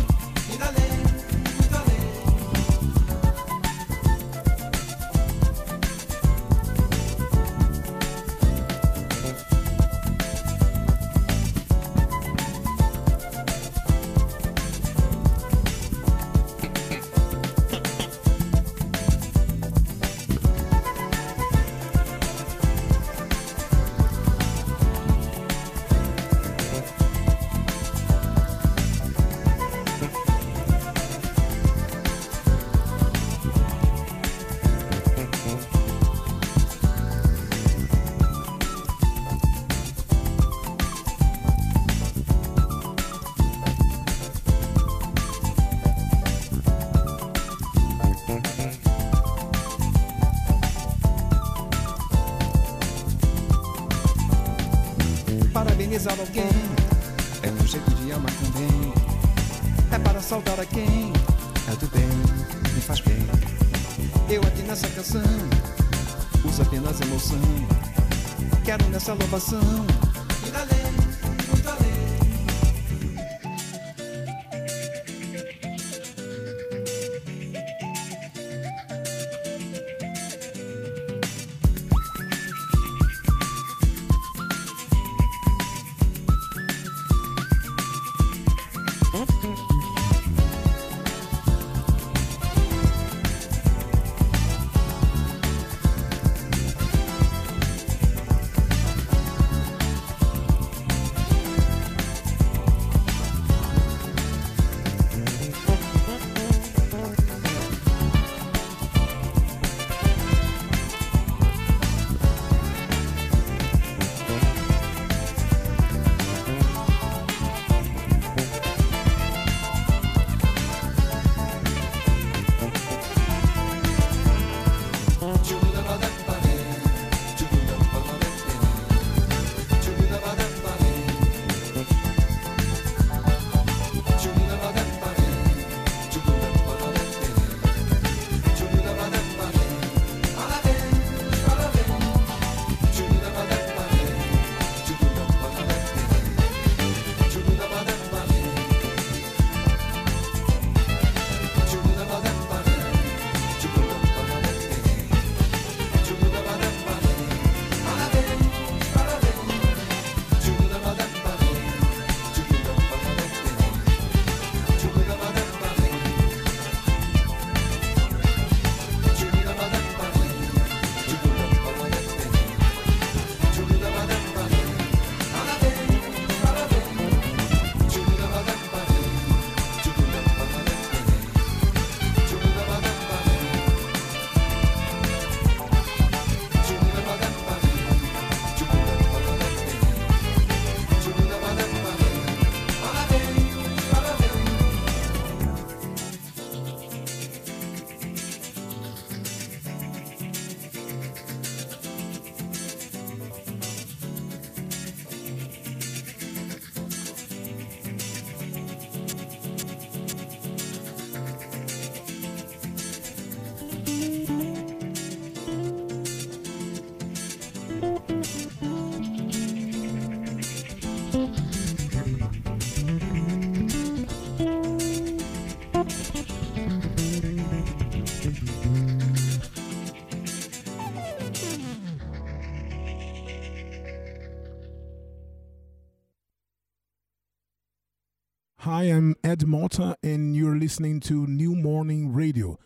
Hi, I'm Ed Malta, and you're listening to New Morning Radio.